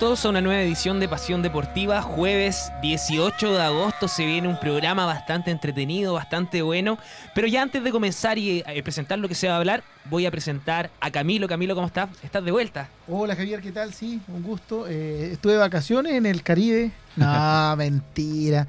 Todos a una nueva edición de Pasión Deportiva. Jueves 18 de agosto se viene un programa bastante entretenido, bastante bueno. Pero ya antes de comenzar y eh, presentar lo que se va a hablar, voy a presentar a Camilo. Camilo, ¿cómo estás? ¿Estás de vuelta? Hola Javier, ¿qué tal? Sí, un gusto. Eh, estuve de vacaciones en el Caribe. No, mentira.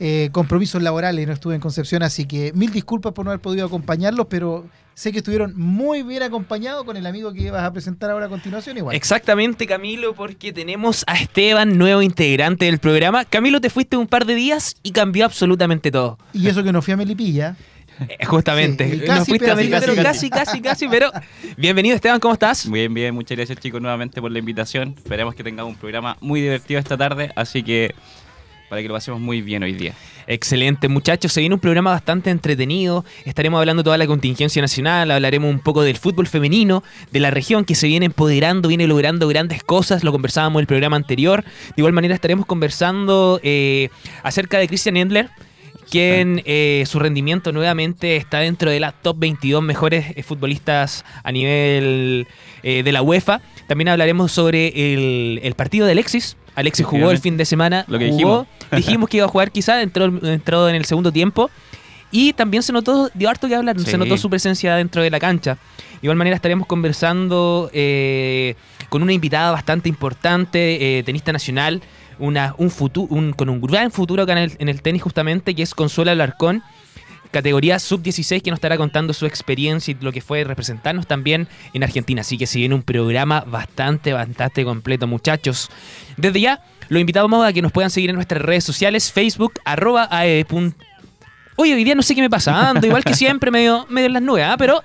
Eh, compromisos laborales, no estuve en Concepción, así que mil disculpas por no haber podido acompañarlos, pero sé que estuvieron muy bien acompañados con el amigo que vas a presentar ahora a continuación igual. Exactamente, Camilo, porque tenemos a Esteban, nuevo integrante del programa. Camilo, te fuiste un par de días y cambió absolutamente todo. Y eso que no fui a Melipilla. Eh, justamente, Sí, no casi, fuiste a casi, Melipilla, pero casi. casi, casi, casi, pero bienvenido Esteban, ¿cómo estás? Bien, bien, muchas gracias chicos nuevamente por la invitación. Esperemos que tengamos un programa muy divertido esta tarde, así que para que lo pasemos muy bien hoy día. Excelente, muchachos. Se viene un programa bastante entretenido. Estaremos hablando de toda la contingencia nacional, hablaremos un poco del fútbol femenino, de la región que se viene empoderando, viene logrando grandes cosas. Lo conversábamos en el programa anterior. De igual manera, estaremos conversando eh, acerca de Christian Endler. Quien eh, su rendimiento nuevamente está dentro de las top 22 mejores eh, futbolistas a nivel eh, de la UEFA. También hablaremos sobre el, el partido de Alexis. Alexis jugó el fin de semana. Lo que jugó, dijimos que iba a jugar quizá, entró, entró en el segundo tiempo. Y también se notó, dio harto que hablar, se notó su presencia dentro de la cancha. De igual manera estaremos conversando eh, con una invitada bastante importante, eh, tenista nacional, una, un futu- un- con un gran futuro acá en el, en el tenis justamente, que es Consuelo Alarcón, categoría sub-16, que nos estará contando su experiencia y lo que fue representarnos también en Argentina. Así que se viene un programa bastante, bastante completo, muchachos. Desde ya, los invitamos a que nos puedan seguir en nuestras redes sociales, Facebook, arroba AE. Oye, hoy día no sé qué me pasa, ando igual que siempre, medio, medio en las nubes, ¿ah? pero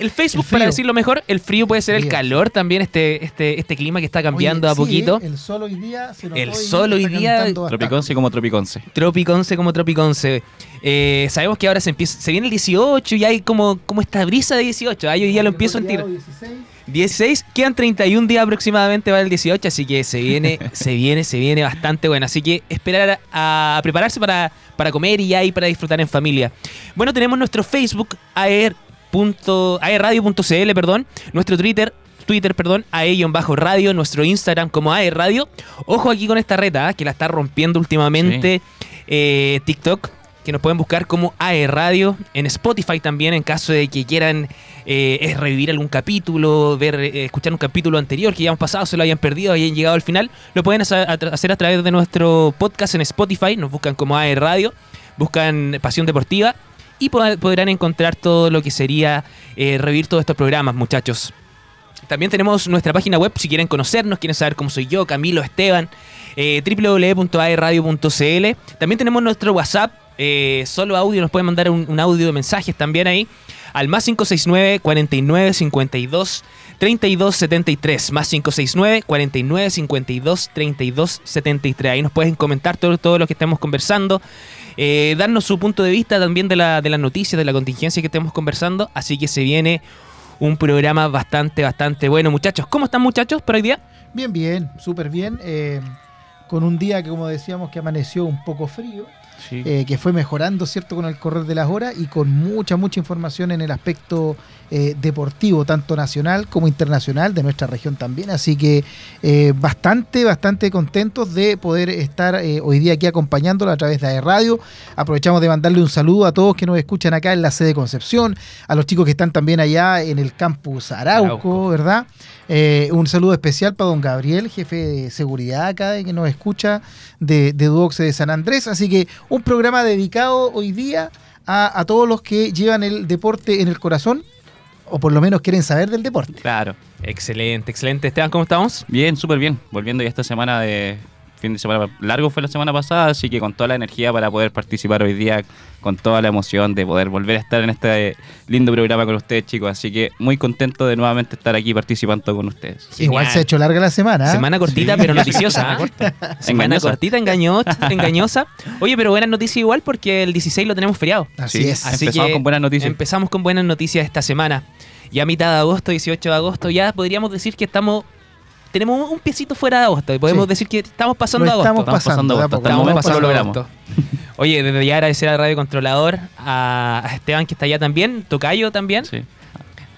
el Facebook, El para decirlo mejor, el frío puede ser el calor también, este, este, este clima que está cambiando Oye, a sí, poquito. ¿eh? El sol hoy día se notó El y sol hoy día-. Tropiconce como Tropiconce. Tropiconce como Tropiconce. Eh, sabemos que ahora se empieza, se viene el 18 y hay como, como esta brisa de 18. Ah, yo ya lo empiezo a sentir. 16. 16, quedan 31 días aproximadamente para el 18, así que se viene, se viene, se viene bastante bueno. Así que esperar a, a prepararse para, para comer y y para disfrutar en familia. Bueno, tenemos nuestro Facebook, aer aerradio.cl, perdón, nuestro Twitter. Twitter, perdón, AE-radio, nuestro Instagram como AE Radio. Ojo aquí con esta reta, ¿ah? que la está rompiendo últimamente eh, TikTok, que nos pueden buscar como AE Radio, en Spotify también, en caso de que quieran eh, es revivir algún capítulo, ver, eh, escuchar un capítulo anterior que ya hemos pasado, se lo hayan perdido, hayan llegado al final, lo pueden hacer a, través de nuestro podcast en Spotify, nos buscan como AE Radio, buscan Pasión Deportiva y pod- podrán encontrar todo lo que sería eh, revivir todos estos programas, muchachos. También tenemos nuestra página web si quieren conocernos, quieren saber cómo soy yo, Camilo, Esteban, eh. También tenemos nuestro WhatsApp, eh, solo audio, nos pueden mandar un audio de mensajes también ahí, al más 569 49 52 32 73. Más 569 49 52 32 73. Ahí nos pueden comentar todo, todo lo que estemos conversando. eh, darnos su punto de vista también de la, de las noticias, de la contingencia que estemos conversando. Así que se viene un programa bastante, bastante bueno, muchachos. ¿Cómo están, muchachos, por hoy día? Bien, bien, súper bien. eh, con un día que, como decíamos, que amaneció un poco frío, Eh, que fue mejorando, ¿cierto?, con el correr de las horas y con mucha, mucha información en el aspecto eh, deportivo, tanto nacional como internacional, de nuestra región también. Así que eh, bastante, bastante contentos de poder estar eh, hoy día aquí acompañándolo a través de AE Radio. Aprovechamos de mandarle un saludo a todos que nos escuchan acá en la sede Concepción, a los chicos que están también allá en el campus Arauco, Arauco. ¿verdad? Eh, un saludo especial para don Gabriel, jefe de seguridad acá, de que nos escucha de, de Duoxe de San Andrés. Así que un programa dedicado hoy día a, a todos los que llevan el deporte en el corazón, o por lo menos quieren saber del deporte. Claro. Excelente, excelente. Esteban, ¿cómo estamos? Bien, súper bien. Volviendo ya esta semana de fin de semana largo fue la semana pasada, así que con toda la energía para poder participar hoy día, con toda la emoción de poder volver a estar en este lindo programa con ustedes, chicos. Así que muy contento de nuevamente estar aquí participando con ustedes. Igual se ha hecho larga la semana. ¿eh? Semana cortita, Sí. pero noticiosa. ¿ah? Semana Engañosa. cortita, engaño- engañosa. Oye, pero buena noticia igual porque el 16 lo tenemos feriado. Así Sí. es. Así Empezamos que con buenas noticias. Empezamos con buenas noticias esta semana. Ya a mitad de agosto, 18 de agosto, ya podríamos decir que estamos. Tenemos un piecito fuera de agosto y podemos Sí. decir que estamos pasando Lo agosto. estamos Estamos pasando, pasando de a agosto, poco. hasta el momento pasando lo logramos. agosto. Oye, desde ya agradecer al Radio Controlador, a, a Esteban que está allá también, Tocayo también. Sí.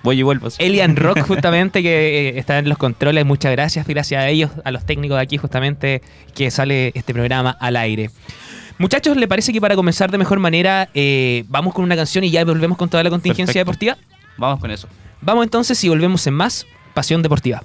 voy y vuelvo. sí. Elian Rock, justamente, que eh, está en los controles. Muchas gracias. Gracias a ellos, a los técnicos de aquí, justamente, que sale este programa al aire. Muchachos, ¿le parece que para comenzar de mejor manera eh, vamos con una canción y ya volvemos con toda la contingencia Perfecto. deportiva? Vamos con eso. Vamos entonces y volvemos en más Pasión Deportiva.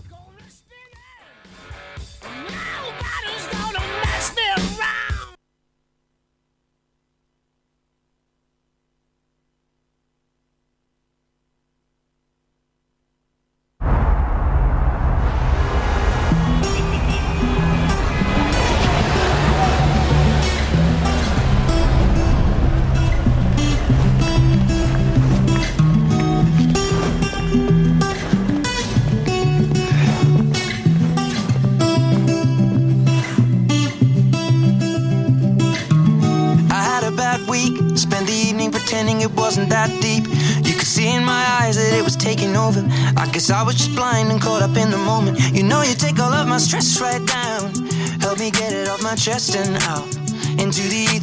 I was just blind and caught up in the moment. You know, you take all of my stress right down. Help me get it off my chest and out. Into the ether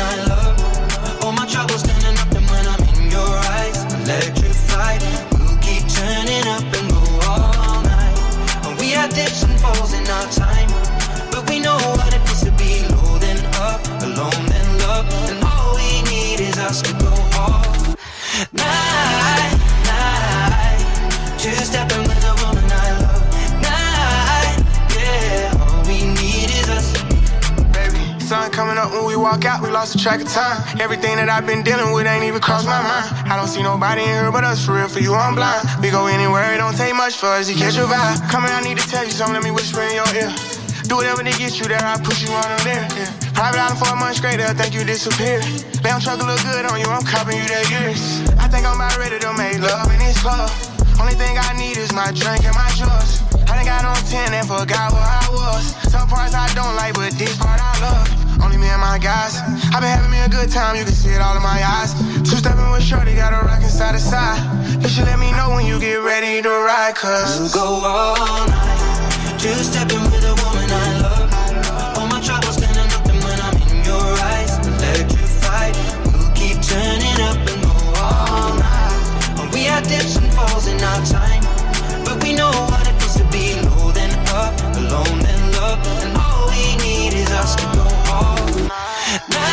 electrified. We'll keep turning up and go all night. And we had dips and falls in our time, but we know what it feels to be low then up, alone then love, and all we need is us to go all night, night. Two stepping with Coming up when we walk out, we lost the track of time. Everything that I've been dealing with ain't even crossed my mind. I don't see nobody in here but us, for real, for you, I'm blind. We go anywhere, it don't take much for us to catch your vibe. Come I need to tell you something, let me whisper in your ear. Do whatever to get you there, I push you on them there. Yeah. Private island for a month straight, they'll think you disappeared. Lamb truck look good on you, I'm copping you that years. I think I'm about ready to make love in this club. Only thing I need is my drink and my drugs. I done got on 10 and forgot where I was. Some parts I don't like, but this part I love. Only me and my guys. i been having me a good time, you can see it all in my eyes. Two stepping with Shorty, got a rockin' side to side. You should let me know when you get ready to ride, cause. We'll go all night. Two stepping with a woman I love. All my troubles standing up, and when I'm in your eyes, electrified. We'll keep turning up and go all night. We had dips and falls in our time, but we know what it feels to be 난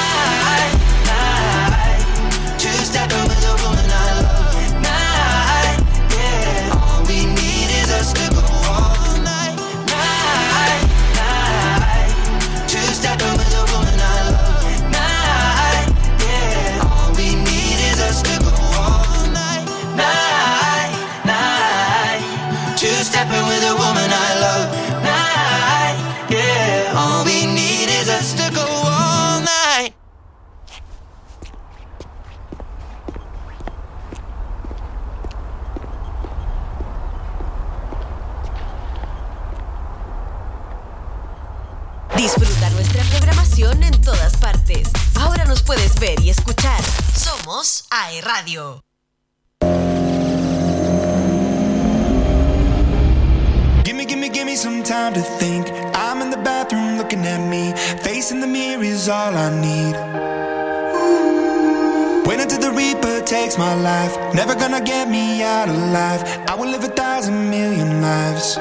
puedes ver y escuchar. Somos AE Radio. Gimme, gimme, gimme some time to think. I'm in the bathroom looking at me. Facing the mirror is all I need. Wait until the Reaper takes my life. Never gonna get me out alive. I will live a thousand million lives.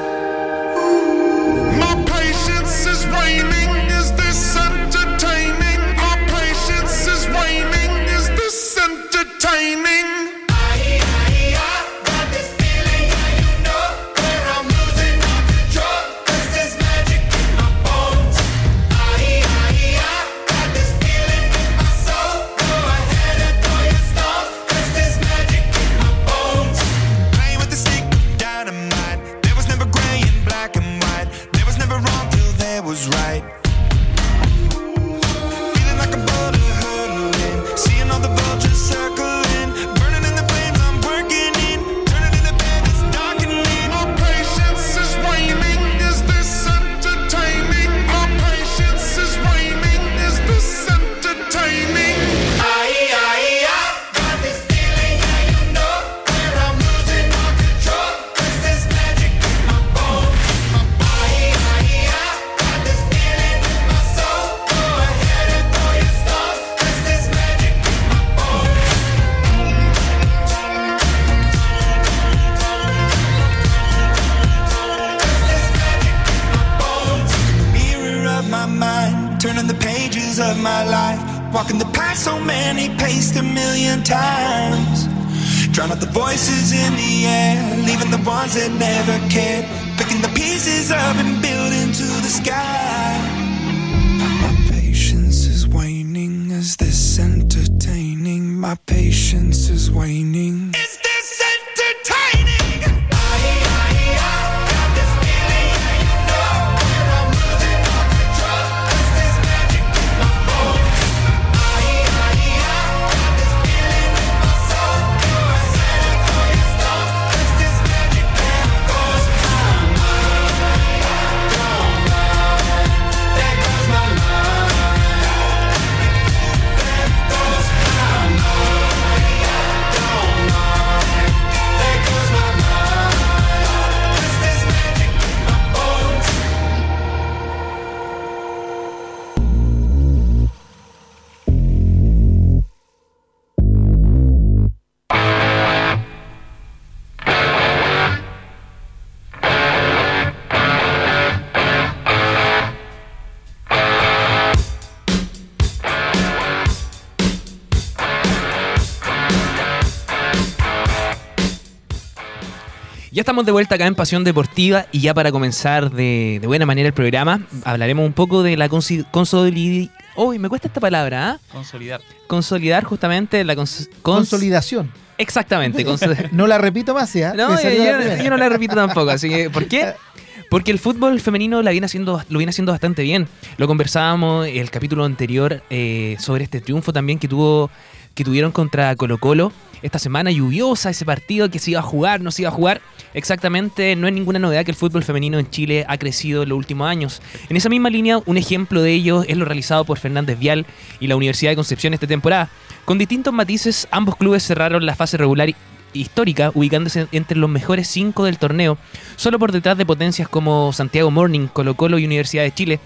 Estamos de vuelta acá en Pasión Deportiva y ya para comenzar de, de buena manera el programa, hablaremos un poco de la consolidar. Uy, me cuesta esta palabra, ¿ah? Consolidar. Consolidar justamente la cons- cons- Consolidación. Exactamente. cons- No la repito más, ¿ya? No, yo, yo- primera. yo no la repito tampoco. Así que, ¿por qué? Porque el fútbol femenino la viene haciendo, lo viene haciendo bastante bien. Lo conversábamos el capítulo anterior eh, sobre este triunfo también que tuvo que tuvieron contra Colo Colo. Esta semana lluviosa, ese partido que se iba a jugar, no se iba a jugar. Exactamente, no es ninguna novedad que el fútbol femenino en Chile ha crecido en los últimos años. En esa misma línea, un ejemplo de ello es lo realizado por Fernández Vial y la Universidad de Concepción esta temporada. Con distintos matices, ambos clubes cerraron la fase regular histórica, ubicándose entre los mejores cinco del torneo, solo por detrás de potencias como Santiago Morning, Colo Colo y Universidad de Chile.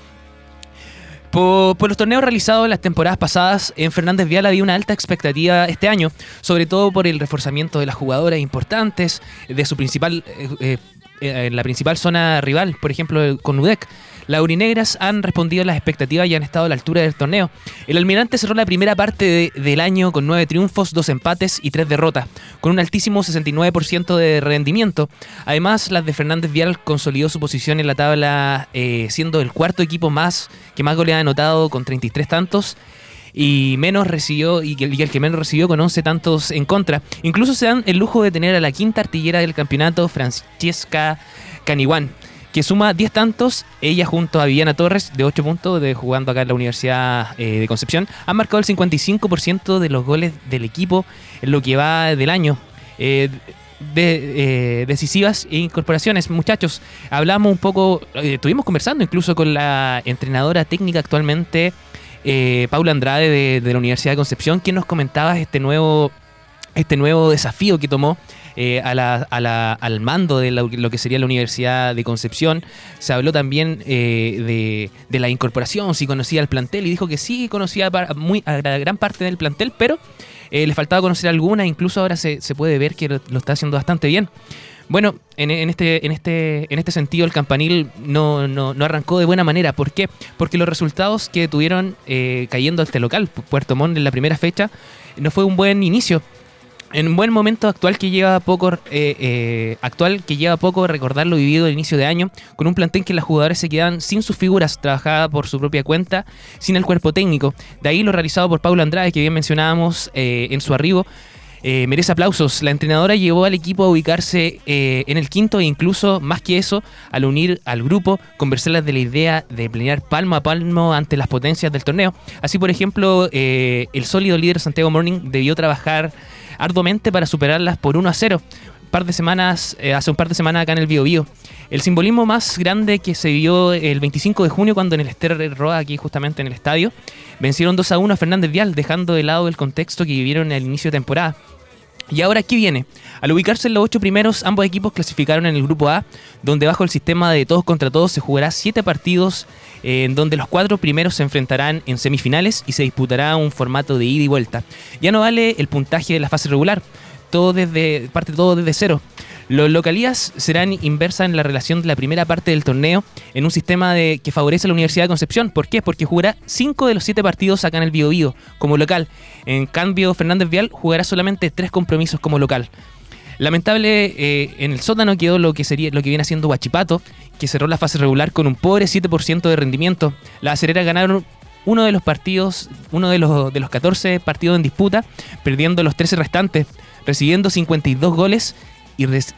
Por, por los torneos realizados en las temporadas pasadas, en Fernández Vial había una alta expectativa este año, sobre todo por el reforzamiento de las jugadoras importantes, de su principal, eh, eh, en la principal zona rival, por ejemplo con UDEC. Las Aurinegras han respondido a las expectativas y han estado a la altura del torneo. El Almirante cerró la primera parte de- del año con nueve triunfos, dos empates y tres derrotas, con un altísimo 69% de rendimiento. Además, las de Fernández Vial consolidó su posición en la tabla, eh, siendo el cuarto equipo más que más goles ha anotado con 33 tantos y menos recibió y el que menos recibió con 11 tantos en contra. Incluso se dan el lujo de tener a la quinta artillera del campeonato, Francesca Caniguán, que suma 10 tantos, ella junto a Viviana Torres de 8 puntos de jugando acá en la Universidad eh, de Concepción, han marcado el 55% de los goles del equipo en lo que va del año. Eh, de, eh, decisivas incorporaciones, muchachos. Hablamos un poco, eh, estuvimos conversando incluso con la entrenadora técnica actualmente, Paula Andrade de, de la Universidad de Concepción, quien nos comentaba este nuevo, este nuevo desafío que tomó eh, a la- a la- al mando de lo, lo que sería la Universidad de Concepción. Se habló también eh, de, de la incorporación, si conocía el plantel, y dijo que sí conocía muy, a la gran parte del plantel, pero eh, le faltaba conocer alguna, incluso ahora se, se puede ver que lo, está haciendo bastante bien. Bueno, en, en este, en, este, en este sentido el campanil no, no, no arrancó de buena manera. ¿Por qué? Porque los resultados que tuvieron cayendo este local, Pu- Puerto Montt, en la primera fecha, no fue un buen inicio. En un buen momento actual que lleva poco, eh, eh, actual que lleva poco recordar lo vivido al inicio de año, con un plantel que las jugadoras se quedan sin sus figuras, trabajadas por su propia cuenta, sin el cuerpo técnico. De ahí lo realizado por Paula Andrade, que bien mencionábamos eh, en su arribo, eh, merece aplausos. La entrenadora llevó al equipo a ubicarse en el quinto e incluso más que eso, al unir al grupo, conversarles de la idea de planear palmo a palmo ante las potencias del torneo. Así, por ejemplo, el sólido líder Santiago Morning debió trabajar arduamente para superarlas por 1 a 0. Un par de semanas, eh, hace un par de semanas acá en el Bio Bio. El simbolismo más grande que se vio el 25 de junio cuando en el Ester Roa, aquí justamente en el estadio, vencieron 2 a 1 a Fernández Vial, dejando de lado el contexto que vivieron al inicio de temporada. Y ahora, ¿qué viene? Al ubicarse en los ocho primeros, ambos equipos clasificaron en el grupo A, donde bajo el sistema de todos contra todos se jugará siete partidos, eh, en donde los cuatro primeros se enfrentarán en semifinales y se disputará un formato de ida y vuelta. Ya no vale el puntaje de la fase regular. Todo desde, parte todo desde cero. Los localías serán inversas en la relación de la primera parte del torneo en un sistema de, que favorece a la Universidad de Concepción. ¿Por qué? Porque jugará 5 de los 7 partidos acá en el Bio Bio como local. En cambio, Fernández Vial jugará solamente 3 compromisos como local. Lamentable, eh, en el sótano quedó lo que sería lo que viene haciendo Huachipato, que cerró la fase regular con un pobre 7% de rendimiento. Las acereras ganaron uno de los partidos, uno de los, de los 14 partidos en disputa, perdiendo los 13 restantes, recibiendo 52 goles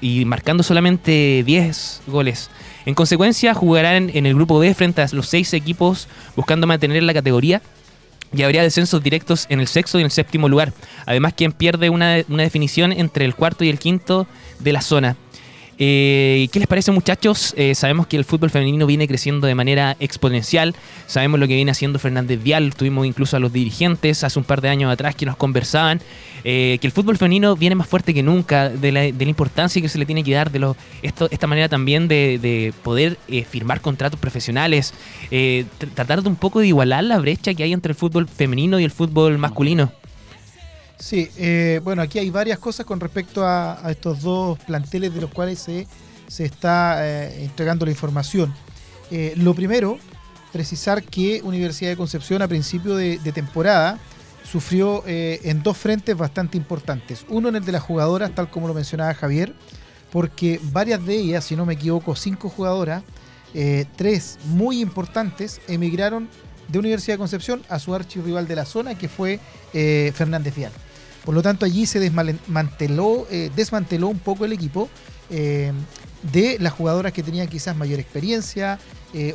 y, marcando solamente 10 goles. En consecuencia, jugarán en el grupo B frente a los seis equipos buscando mantener la categoría y habría descensos directos en el sexto y en el séptimo lugar. Además, quien pierde una definición entre el cuarto y el quinto de la zona. Eh, ¿Qué les parece muchachos? Eh, sabemos que el fútbol femenino viene creciendo de manera exponencial. Sabemos lo que viene haciendo Fernández Vial. Tuvimos incluso a los dirigentes hace un par de años atrás que nos conversaban. eh, que el fútbol femenino viene más fuerte que nunca. De la, de la importancia que se le tiene que dar. De esto, esta manera también de, de poder eh, firmar contratos profesionales. tr- tratar de un poco de igualar la brecha que hay entre el fútbol femenino y el fútbol masculino. Sí, eh, bueno, aquí hay varias cosas con respecto a, estos dos planteles de los cuales se, se está eh, entregando la información. Eh, lo primero, precisar que Universidad de Concepción a principio de, de temporada sufrió en dos frentes bastante importantes. Uno en el de las jugadoras, tal como lo mencionaba Javier, porque varias de ellas, si no me equivoco, cinco jugadoras, tres muy importantes, emigraron de Universidad de Concepción a su archirrival de la zona, que fue eh, Fernández Vial. Por lo tanto, allí se desmanteló, eh, desmanteló un poco el equipo eh, de las jugadoras que tenían quizás mayor experiencia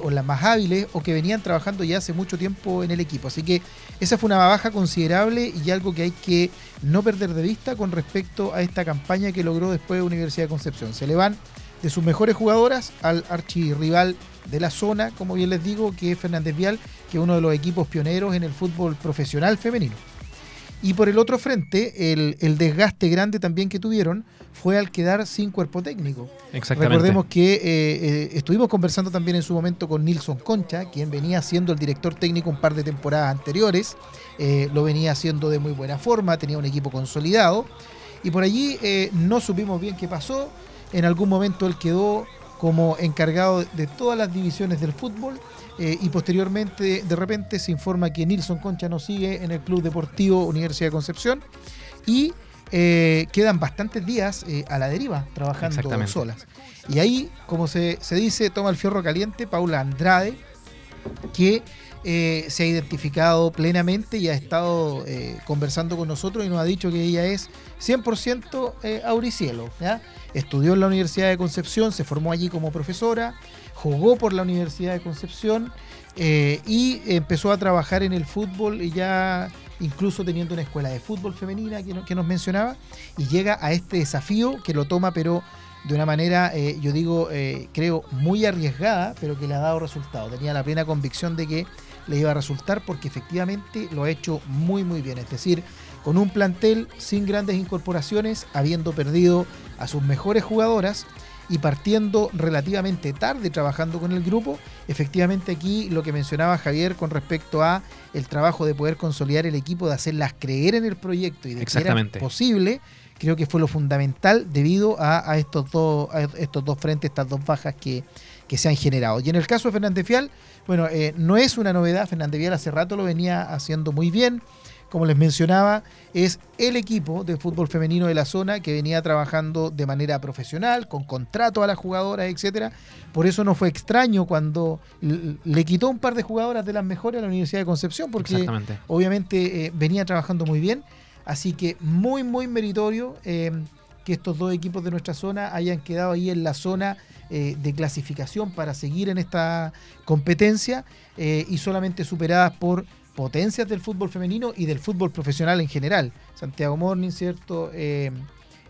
o las más hábiles o que venían trabajando ya hace mucho tiempo en el equipo. Así que esa fue una baja considerable y algo que hay que no perder de vista con respecto a esta campaña que logró después Universidad de Concepción. Se le van de sus mejores jugadoras al archirrival de la zona, como bien les digo, que es Fernández Vial, que es uno de los equipos pioneros en el fútbol profesional femenino. Y por el otro frente, el, el desgaste grande también que tuvieron fue al quedar sin cuerpo técnico. Recordemos que eh, eh, estuvimos conversando también en su momento con Nilson Concha, quien venía siendo el director técnico un par de temporadas anteriores. Eh, lo venía haciendo de muy buena forma, tenía un equipo consolidado. Y por allí no supimos bien qué pasó. En algún momento él quedó como encargado de todas las divisiones del fútbol eh, y posteriormente de repente se informa que Nilson Concha no sigue en el Club Deportivo Universidad de Concepción y eh, quedan bastantes días eh, a la deriva trabajando solas. Y ahí, como se, se dice, toma el fierro caliente Paula Andrade, que se ha identificado plenamente y ha estado conversando con nosotros y nos ha dicho que ella es 100% eh, Auricielo. ¿ya? Estudió en la Universidad de Concepción, se formó allí como profesora, jugó por la Universidad de Concepción eh, y empezó a trabajar en el fútbol y ya incluso teniendo una escuela de fútbol femenina que, no- que nos mencionaba y llega a este desafío que lo toma pero de una manera, eh, yo digo, eh, creo muy arriesgada, pero que le ha dado resultado. Tenía la plena convicción de que le iba a resultar porque efectivamente lo ha hecho muy muy bien. Es decir, con un plantel sin grandes incorporaciones, habiendo perdido a sus mejores jugadoras y partiendo relativamente tarde trabajando con el grupo, efectivamente aquí lo que mencionaba Javier con respecto a el trabajo de poder consolidar el equipo, de hacerlas creer en el proyecto y de que era posible, creo que fue lo fundamental debido a, a estos, dos, a estos dos frentes, estas dos bajas que, que se han generado. Y en el caso de Fernández Vial, bueno, eh, no es una novedad, Fernández Vial hace rato lo venía haciendo muy bien. Como les mencionaba, es el equipo de fútbol femenino de la zona que venía trabajando de manera profesional, con contrato a las jugadoras, etcétera. Por eso no fue extraño cuando le quitó un par de jugadoras de las mejores a la Universidad de Concepción, porque obviamente eh, venía trabajando muy bien. Así que muy, muy meritorio eh, que estos dos equipos de nuestra zona hayan quedado ahí en la zona eh, de clasificación para seguir en esta competencia y solamente superadas por potencias del fútbol femenino y del fútbol profesional en general. Santiago Morning, ¿cierto? Eh,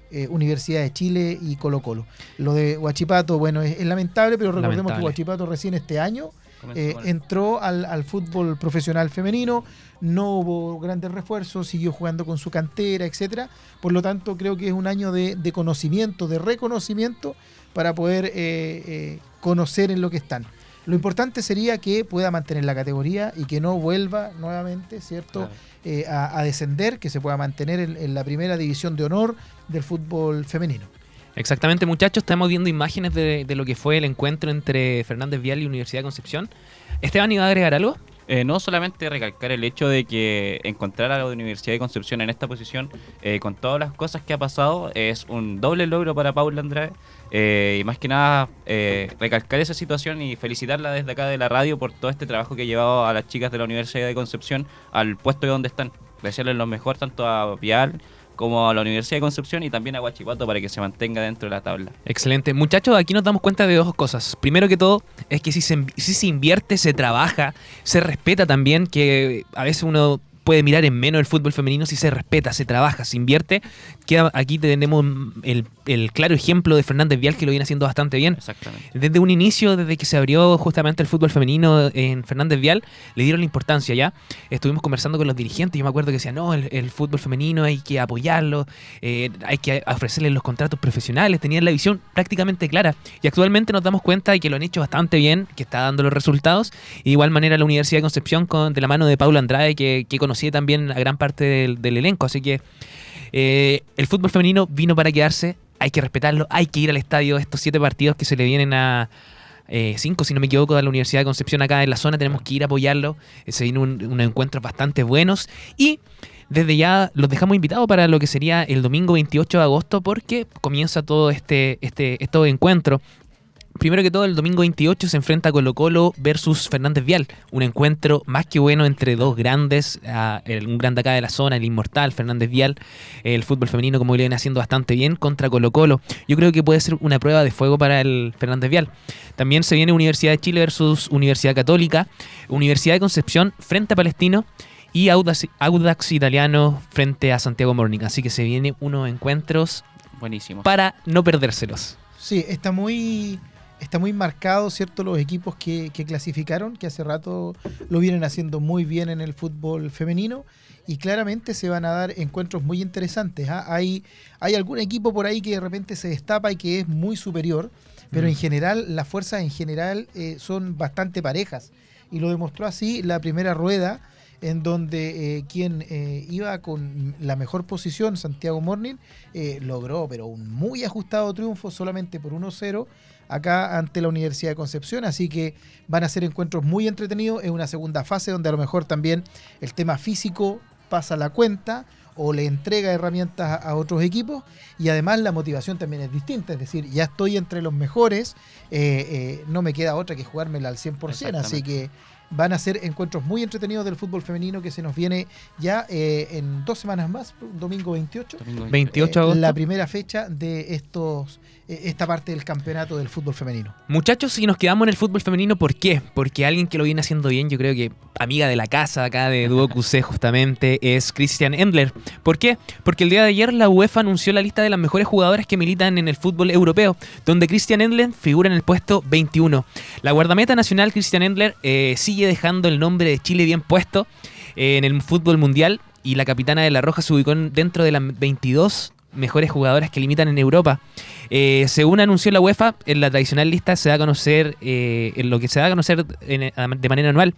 eh, Universidad de Chile y Colo Colo. Lo de Huachipato, bueno, es, es lamentable, pero recordemos Lamentable. que Huachipato recién este año eh, entró al, al fútbol profesional femenino, no hubo grandes refuerzos, siguió jugando con su cantera, etcétera. Por lo tanto, creo que es un año de, de conocimiento, de reconocimiento para poder eh, conocer en lo que están. Lo importante sería que pueda mantener la categoría y que no vuelva nuevamente, ¿cierto? Claro. Eh, a, a descender, que se pueda mantener en, en la primera división de honor del fútbol femenino. Exactamente, muchachos, estamos viendo imágenes de, de lo que fue el encuentro entre Fernández Vial y Universidad de Concepción. Esteban, ¿iba a agregar algo? Eh, no solamente recalcar el hecho de que encontrar a la Universidad de Concepción en esta posición, eh, con todas las cosas que ha pasado, es un doble logro para Paula Andrade. Eh, y más que nada, recalcar esa situación y felicitarla desde acá de la radio por todo este trabajo que ha llevado a las chicas de la Universidad de Concepción al puesto de donde están. Desearles lo mejor tanto a Vial como a la Universidad de Concepción y también a Huachipato para que se mantenga dentro de la tabla. Excelente. Muchachos, aquí nos damos cuenta de dos cosas. Primero que todo, es que si se, si se invierte, se trabaja, se respeta también, que a veces uno puede mirar en menos el fútbol femenino si se respeta, se trabaja, se invierte. Queda, aquí tenemos el, el claro ejemplo de Fernández Vial que lo viene haciendo bastante bien. Exactamente. Desde un inicio, desde que se abrió justamente el fútbol femenino en Fernández Vial, le dieron la importancia ya. Estuvimos conversando con los dirigentes, yo me acuerdo que decían, no, el, el fútbol femenino hay que apoyarlo, eh, hay que ofrecerles los contratos profesionales, tenían la visión prácticamente clara. Y actualmente nos damos cuenta de que lo han hecho bastante bien, que está dando los resultados. Y de igual manera la Universidad de Concepción, con, de la mano de Paula Andrade, que, que conocí también a gran parte del, del elenco. Así que eh, el fútbol femenino vino para quedarse, hay que respetarlo, hay que ir al estadio. Estos siete partidos que se le vienen a eh, cinco, si no me equivoco, de la Universidad de Concepción acá en la zona, tenemos que ir a apoyarlo. Eh, se vienen un- unos encuentros bastante buenos y desde ya los dejamos invitados para lo que sería el domingo 28 de agosto porque comienza todo este, este, estos encuentros. Primero que todo, el domingo 28 se enfrenta Colo Colo versus Fernández Vial. Un encuentro más que bueno entre dos grandes, ah, el- un grande acá de la zona, el inmortal Fernández Vial, el fútbol femenino como lo viene haciendo bastante bien contra Colo Colo. Yo creo que puede ser una prueba de fuego para el Fernández Vial. También se viene Universidad de Chile versus Universidad Católica, Universidad de Concepción frente a Palestino y Audax, Audax Italiano frente a Santiago Morning. Así que se vienen unos encuentros Buenísimo. para no perdérselos. Sí, está muy, está muy marcado, ¿cierto? Los equipos que, que clasificaron, que hace rato lo vienen haciendo muy bien en el fútbol femenino. Y claramente se van a dar encuentros muy interesantes. ¿ah? Hay, hay algún equipo por ahí que de repente se destapa y que es muy superior, pero en general las fuerzas en general eh, son bastante parejas. Y lo demostró así la primera rueda, en donde eh, quien eh, iba con la mejor posición, Santiago Morning, logró, pero un muy ajustado triunfo solamente por 1-0 acá ante la Universidad de Concepción, así que van a ser encuentros muy entretenidos, es una segunda fase donde a lo mejor también el tema físico pasa la cuenta o le entrega herramientas a, otros equipos y además la motivación también es distinta, es decir, ya estoy entre los mejores, eh, eh, no me queda otra que jugármela al 100%, así que van a ser encuentros muy entretenidos del fútbol femenino que se nos viene ya eh, en dos semanas más, domingo 28. Domingo 28 de eh, agosto. la primera fecha de estos esta parte del campeonato del fútbol femenino. Muchachos, si nos quedamos en el fútbol femenino, ¿por qué? Porque alguien que lo viene haciendo bien, yo creo que amiga de la casa acá de Duo QC justamente, es Christian Endler. ¿Por qué? Porque el día de ayer la UEFA anunció la lista de las mejores jugadoras que militan en el fútbol europeo, donde Christian Endler figura en el puesto 21. La guardameta nacional Christian Endler eh, sigue dejando el nombre de Chile bien puesto eh, en el fútbol mundial y la capitana de la Roja se ubicó en- dentro de las 22 mejores jugadoras que limitan en Europa. Eh, según anunció la UEFA, en la tradicional lista se da a conocer, eh, en lo que se da a conocer en- de manera anual.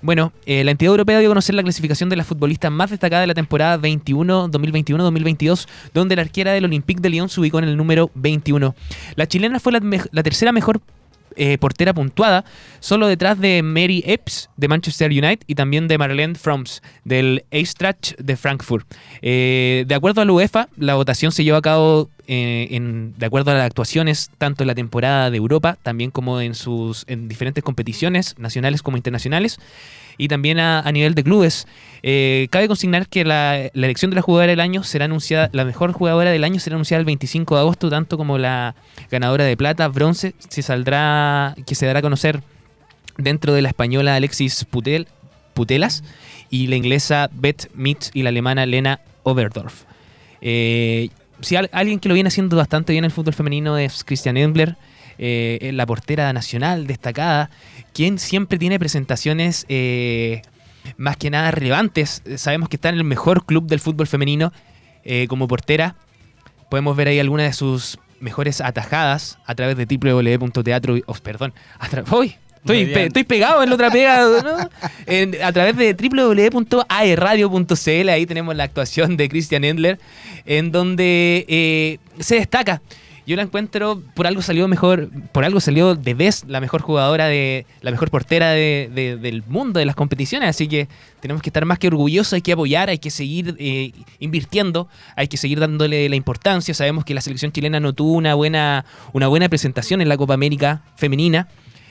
Bueno, eh, la entidad europea dio a conocer la clasificación de las futbolistas más destacadas de la temporada 21, 2021-2022, donde la arquera del Olympique de Lyon se ubicó en el número 21. La chilena fue la tercera mejor eh, portera puntuada, solo detrás de Mary Epps de Manchester United y también de Marlene Froms del Eintracht de Frankfurt. Eh, de acuerdo a la UEFA, la votación se llevó a cabo eh, en, de acuerdo a las actuaciones tanto en la temporada de Europa, también como en sus en diferentes competiciones nacionales como internacionales y también a, nivel de clubes. Eh, cabe consignar que la, la elección de la jugadora del año será anunciada, la mejor jugadora del año será anunciada el 25 de agosto, tanto como la ganadora de plata, bronce, se saldrá, que se dará a conocer dentro de la española Alexis Putel, Putelas y la inglesa Beth Mitz y la alemana Lena Oberdorf. Eh, si al- alguien que lo viene haciendo bastante bien en el fútbol femenino es Christian Endler, eh, la portera nacional destacada, quien siempre tiene presentaciones eh, más que nada relevantes. Sabemos que está en el mejor club del fútbol femenino eh, como portera. Podemos ver ahí algunas de sus mejores atajadas a través de www.teatro... oh, perdón. a ¡Uy! Estoy, pe- estoy pegado en la otra pega, ¿no? En- a través de www.aerradio.cl, ahí tenemos la actuación de Christian Endler, en donde eh, se destaca. Yo la encuentro, por algo salió mejor, por algo salió de vez la mejor jugadora de, la mejor portera de- de- del mundo, de las competiciones, así que tenemos que estar más que orgullosos, hay que apoyar, hay que seguir eh, invirtiendo, hay que seguir dándole la importancia. Sabemos que la selección chilena no tuvo una buena, una buena presentación en la Copa América femenina.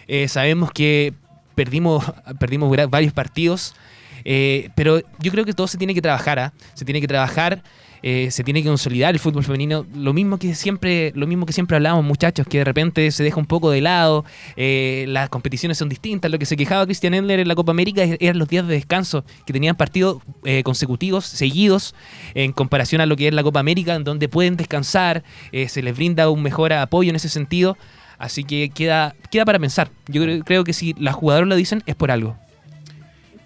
Eh, sabemos que perdimos, perdimos varios partidos, eh, pero yo creo que todo se tiene que trabajar, ¿ah? se tiene que trabajar, eh, se tiene que consolidar el fútbol femenino. Lo mismo que siempre, lo mismo que siempre hablamos, muchachos, que de repente se deja un poco de lado, eh, las competiciones son distintas. Lo que se quejaba Christian Endler en la Copa América es- eran los días de descanso, que tenían partidos consecutivos, seguidos, en comparación a lo que es la Copa América, en donde pueden descansar, se les brinda un mejor apoyo en ese sentido. Así que queda, queda para pensar. Yo creo, creo que si las jugadoras lo dicen es por algo.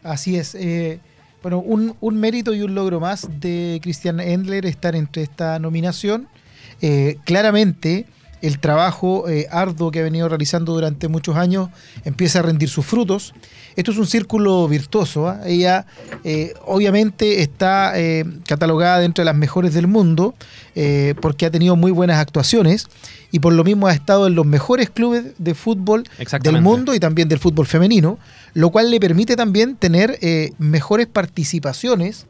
Así es. eh, bueno, un, mérito y un logro más de Christian Endler estar entre esta nominación. Eh, claramente, el trabajo eh, arduo que ha venido realizando durante muchos años empieza a rendir sus frutos. Esto es un círculo virtuoso. ¿ah? Ella eh, obviamente está eh, catalogada dentro de las mejores del mundo eh, porque ha tenido muy buenas actuaciones y por lo mismo ha estado en los mejores clubes de fútbol del mundo y también del fútbol femenino, lo cual le permite también tener mejores participaciones.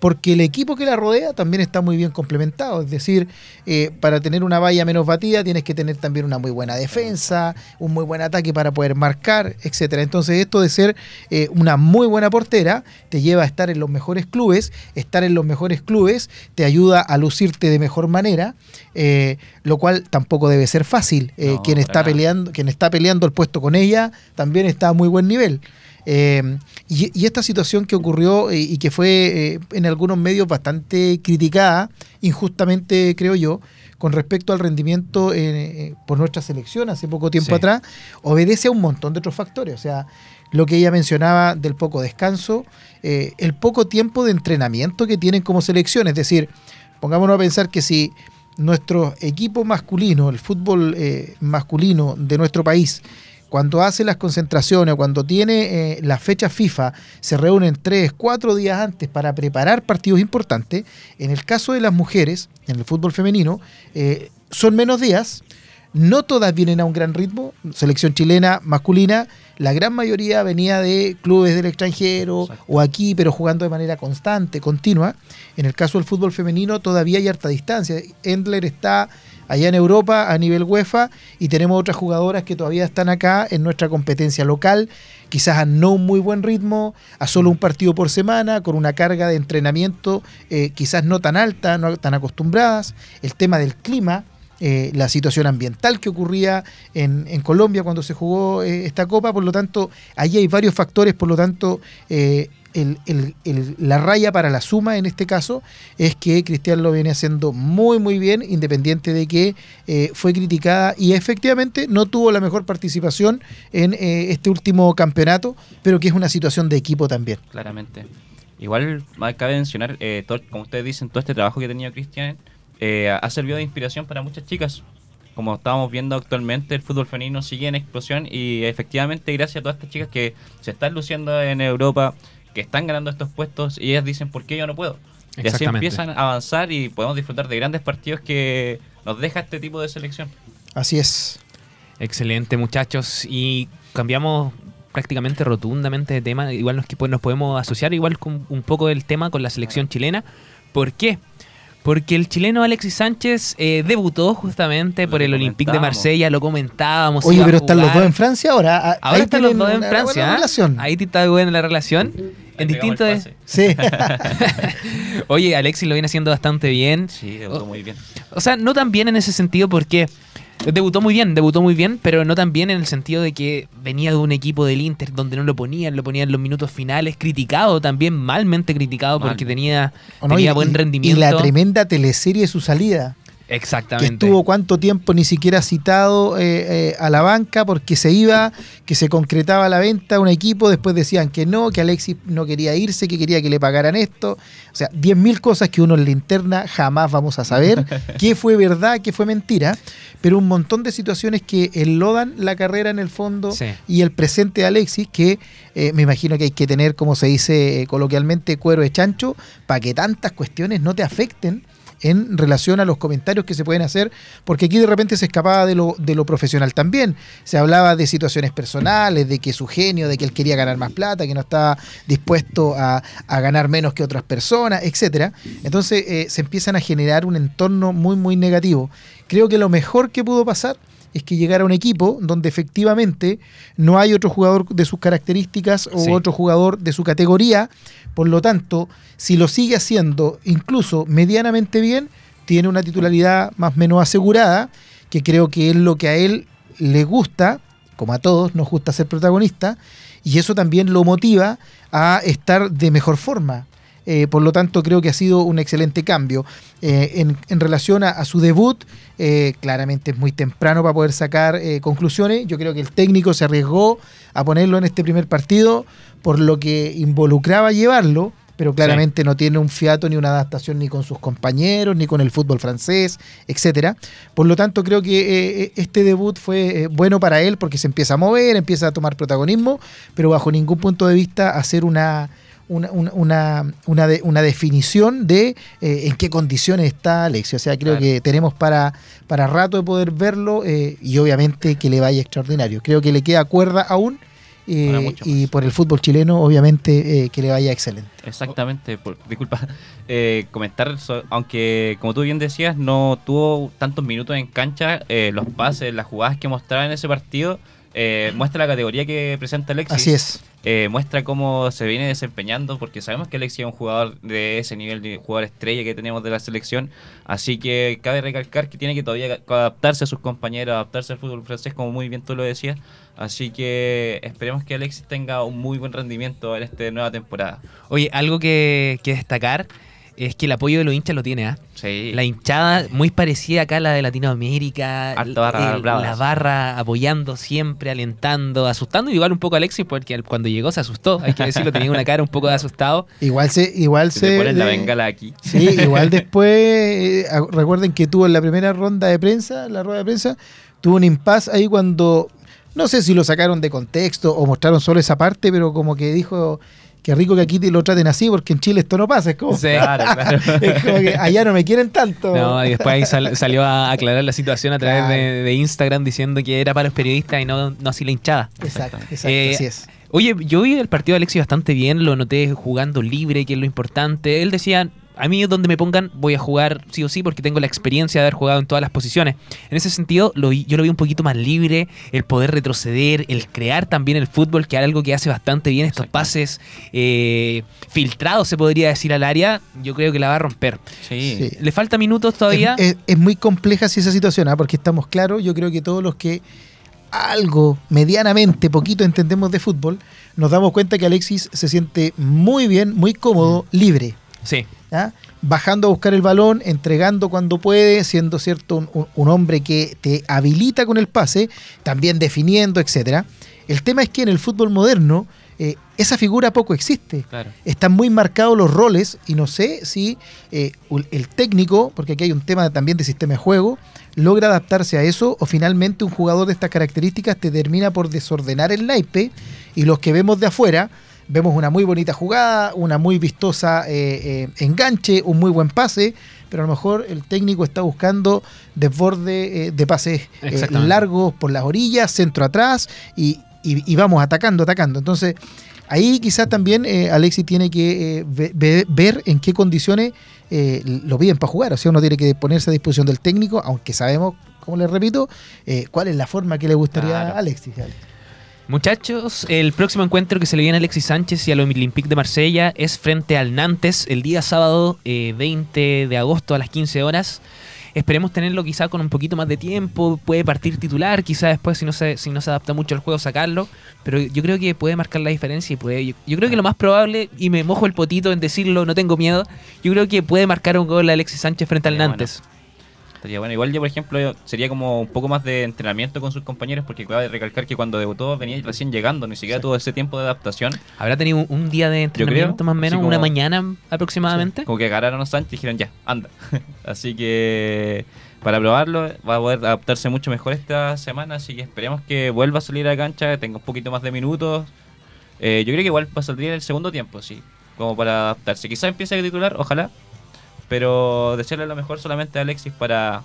Porque el equipo que la rodea también está muy bien complementado. Es decir, eh, para tener una valla menos batida tienes que tener también una muy buena defensa, un muy buen ataque para poder marcar, etcétera. Entonces esto de ser eh, una muy buena portera te lleva a estar en los mejores clubes. Estar en los mejores clubes te ayuda a lucirte de mejor manera, eh, lo cual tampoco debe ser fácil. No, quien está nada. peleando, quien está peleando el puesto con ella también está a muy buen nivel. Eh, y, y esta situación que ocurrió eh, y que fue eh, en algunos medios bastante criticada, injustamente creo yo, con respecto al rendimiento eh, por nuestra selección hace poco tiempo Sí. atrás, obedece a un montón de otros factores. O sea, lo que ella mencionaba del poco descanso, el poco tiempo de entrenamiento que tienen como selección. Es decir, pongámonos a pensar que si nuestro equipo masculino, el fútbol masculino de nuestro país, cuando hace las concentraciones, cuando tiene eh, la fecha FIFA, se reúnen tres, cuatro días antes para preparar partidos importantes. En el caso de las mujeres, en el fútbol femenino, eh, son menos días. No todas vienen a un gran ritmo. Selección chilena masculina, la gran mayoría venía de clubes del extranjero o aquí, pero jugando de manera constante, continua. En el caso del fútbol femenino todavía hay harta distancia. Endler está allá en Europa a nivel UEFA y tenemos otras jugadoras que todavía están acá en nuestra competencia local, quizás a no un muy buen ritmo, a solo un partido por semana, con una carga de entrenamiento eh, quizás no tan alta, no tan acostumbradas. El tema del clima, eh, la situación ambiental que ocurría en, Colombia cuando se jugó eh, esta copa, por lo tanto, allí hay varios factores, por lo tanto, la raya para la suma en este caso es que Cristian lo viene haciendo muy muy bien, independiente de que eh, fue criticada y efectivamente no tuvo la mejor participación en eh, este último campeonato, pero que es una situación de equipo también. Claramente. Igual cabe mencionar, eh, como ustedes dicen, todo este trabajo que ha tenido Cristian ha servido de inspiración para muchas chicas. Como estábamos viendo actualmente, el fútbol femenino sigue en explosión y efectivamente gracias a todas estas chicas que se están luciendo en Europa, que están ganando estos puestos y ellas dicen, ¿por qué yo no puedo? Y así empiezan a avanzar y podemos disfrutar de grandes partidos que nos deja este tipo de selección. Así es. Excelente, muchachos. Y cambiamos prácticamente rotundamente de tema. Igual nos, nos podemos asociar igual con un poco del tema con la selección chilena. ¿Por qué? Porque el chileno Alexis Sánchez eh, debutó justamente Lo por el Olympique de. Marsella, lo comentábamos. Oye, pero están los dos en Francia ahora. Ah, Ahora ahí están los dos en Francia. buena relación. Ahí está buena la relación. En pegamos distinto el de... Sí. Oye, Alexis lo viene haciendo bastante bien. Sí, debutó muy bien. O sea, no tan bien en ese sentido porque debutó muy bien, debutó muy bien, pero no tan bien en el sentido de que venía de un equipo del Inter donde no lo ponían, lo ponían en los minutos finales, criticado también, malmente criticado porque tenía, ¿O no? tenía Y- buen rendimiento. Y la tremenda teleserie de su salida. Que Exactamente. estuvo cuánto tiempo ni siquiera citado eh, eh, a la banca porque se iba, que se concretaba la venta a un equipo, después decían que no, que Alexis no quería irse, que quería que le pagaran esto. O sea, 10.000 cosas que uno en la interna jamás vamos a saber qué fue verdad, qué fue mentira, pero un montón de situaciones que enlodan la carrera en el fondo Sí. y el presente de Alexis, que eh, me imagino que hay que tener, como se dice coloquialmente, cuero de chancho, para que tantas cuestiones no te afecten en relación a los comentarios que se pueden hacer, porque aquí de repente se escapaba de lo, de lo profesional también. Se hablaba de situaciones personales, de que su genio, de que él quería ganar más plata, que no estaba dispuesto a, a ganar menos que otras personas, etcétera. Entonces eh, se empiezan a generar un entorno muy, muy negativo. Creo que lo mejor que pudo pasar es que llegara un equipo donde efectivamente no hay otro jugador de sus características o Sí. otro jugador de su categoría. Por lo tanto, si lo sigue haciendo incluso medianamente bien, tiene una titularidad más o menos asegurada, que creo que es lo que a él le gusta, como a todos, nos gusta ser protagonista, y eso también lo motiva a estar de mejor forma. Eh, por lo tanto, creo que ha sido un excelente cambio. Eh, en, relación a, su debut, eh, claramente es muy temprano para poder sacar conclusiones. Yo creo que el técnico se arriesgó a ponerlo en este primer partido por lo que involucraba llevarlo, pero claramente no tiene un fiato ni una adaptación ni con sus compañeros, ni con el fútbol francés, etcétera. Por lo tanto, creo que eh, este debut fue eh, bueno para él porque se empieza a mover, empieza a tomar protagonismo, pero bajo ningún punto de vista hacer una, una, una, una, una de- una definición de eh, en qué condiciones está Alexio. O sea, creo Claro. que tenemos para, para rato de poder verlo eh, y obviamente que le vaya extraordinario. Creo que le queda cuerda aún. Eh, y por el fútbol chileno, obviamente, eh, que le vaya excelente. Exactamente, por- disculpa, eh, comentar, so- aunque como tú bien decías, no tuvo tantos minutos en cancha, eh, los pases, las jugadas que mostraba en ese partido, eh, muestra la categoría que presenta Alexis. Así es. Eh, muestra cómo se viene desempeñando, porque sabemos que Alexis es un jugador de ese nivel de jugador estrella que tenemos de la selección, así que cabe recalcar que tiene que todavía adaptarse a sus compañeros, adaptarse al fútbol francés, como muy bien tú lo decías, así que esperemos que Alexis tenga un muy buen rendimiento en esta nueva temporada. Oye, algo que, que destacar es que el apoyo de los hinchas lo tiene, ¿ah? Sí. La hinchada muy parecida acá a la de Latinoamérica. Harta barra el- brava. la barra apoyando siempre, alentando, asustando igual un poco a Alexis porque cuando llegó se asustó. Hay que decirlo, tenía una cara un poco de asustado. Igual se, igual se. te pones la bengala aquí. Sí, igual después, eh, recuerden que tuvo en la primera ronda de prensa, la rueda de prensa, tuvo un impasse ahí cuando, no sé si lo sacaron de contexto o mostraron solo esa parte, pero como que dijo, qué rico que aquí te lo traten así, porque en Chile esto no pasa, es como, Sí. Claro, claro. es como que allá no me quieren tanto. No, y después ahí sal- salió a aclarar la situación a través Claro. de, de Instagram diciendo que era para los periodistas y no, no así la hinchada. Exacto, exacto, Eh, así es. Oye, yo vi el partido de Alexis bastante bien, lo noté jugando libre, que es lo importante. Él decía, a mí donde me pongan voy a jugar sí o sí porque tengo la experiencia de haber jugado en todas las posiciones. En ese sentido, lo vi- yo lo vi un poquito más libre, el poder retroceder, el crear también el fútbol, que es algo que hace bastante bien, estos pases eh, filtrados, se podría decir, al área, yo creo que la va a romper. Sí. Sí. ¿Le falta minutos todavía? Es, es- es muy compleja si esa situación, ¿ah? porque estamos claros, yo creo que todos los que algo medianamente poquito entendemos de fútbol, nos damos cuenta que Alexis se siente muy bien, muy cómodo, libre. Sí. Bajando a buscar el balón, entregando cuando puede, siendo cierto un, un- un hombre que te habilita con el pase, también definiendo, etcétera. El tema es que en el fútbol moderno eh, esa figura poco existe Claro. están muy marcados los roles y no sé si eh, el técnico, porque aquí hay un tema también de sistema de juego, logra adaptarse a eso o finalmente un jugador de estas características te termina por desordenar el naipe y los que vemos de afuera vemos una muy bonita jugada, una muy vistosa eh, eh, enganche, un muy buen pase, pero a lo mejor el técnico está buscando desborde eh, de pases largos por las orillas, centro atrás y, y- y vamos atacando, atacando. Entonces, ahí quizás también eh, Alexis tiene que eh, ve- ve- ver en qué condiciones eh, lo piden para jugar. O sea, uno tiene que ponerse a disposición del técnico, aunque sabemos, como les repito, cuál es la forma que le gustaría Claro. a Alexis. Muchachos, el próximo encuentro que se le viene a Alexis Sánchez y al Olympique de Marsella es frente al Nantes el día sábado eh, 20 de agosto a las 15 horas. Esperemos tenerlo quizá con un poquito más de tiempo, puede partir titular, quizá después si no se, si no se adapta mucho al juego sacarlo, pero yo creo que puede marcar la diferencia y puede, yo, yo creo que lo más probable, y me mojo el potito en decirlo, no tengo miedo, yo creo que puede marcar un gol a Alexis Sánchez frente al Nantes. Estaría bueno. Igual yo, por ejemplo, sería como un poco más de entrenamiento con sus compañeros, porque cabe recalcar que cuando debutó venía recién llegando, ni siquiera tuvo ese tiempo de adaptación. Habrá tenido un, un día de entrenamiento creo, más o menos, una mañana aproximadamente. Como que agarraron a Sánchez y dijeron, ya, anda. así que para probarlo va a poder adaptarse mucho mejor esta semana, así que esperemos que vuelva a salir a la cancha, que tenga un poquito más de minutos. Eh, yo creo que igual va a salir en el segundo tiempo, sí, como para adaptarse. Quizá empiece a titular, ojalá, pero desearle lo mejor solamente a Alexis para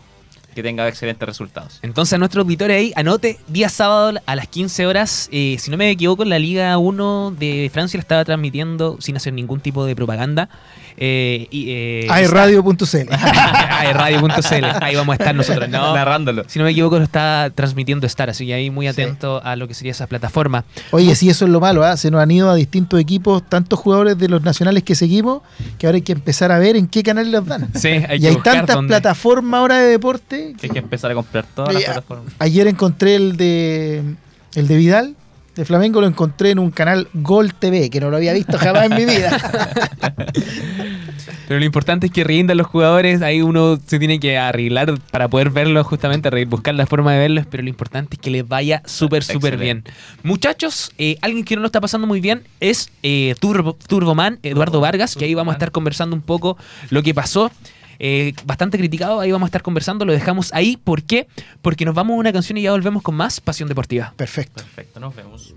que tenga excelentes resultados. Entonces, a nuestro auditorio ahí, anote, día sábado a las 15 horas, eh, si no me equivoco, la Liga 1 de Francia la estaba transmitiendo sin hacer ningún tipo de propaganda. Eh, y, eh, aerradio.cl. aerradio.cl, ahí vamos a estar nosotros, ¿no? Narrándolo. Si no me equivoco, lo está transmitiendo Star, así que ahí muy atento a lo que sería esa plataforma. Oye, sí, eso es lo malo, ¿ah? se nos han ido a distintos equipos, tantos jugadores de los nacionales que seguimos, que ahora hay que empezar a ver en qué canal los dan. Sí, hay y que hay tantas dónde. plataformas ahora de deporte. Que hay que empezar a comprar todas las plataformas. Ayer encontré el de el de Vidal, de Flamengo, lo encontré en un canal Gol TV, que no lo había visto jamás en mi vida. Pero lo importante es que rindan los jugadores, ahí uno se tiene que arreglar para poder verlos, justamente buscar la forma de verlos, pero lo importante es que les vaya súper, súper bien. Muchachos, eh, alguien que no lo está pasando muy bien es eh, Turbo, Turboman, Eduardo Vargas, que ahí vamos a estar conversando un poco lo que pasó. Eh, bastante criticado, ahí vamos a estar conversando, lo dejamos ahí. ¿Por qué? Porque nos vamos a una canción y ya volvemos con más Pasión Deportiva. Perfecto. Perfecto, nos vemos.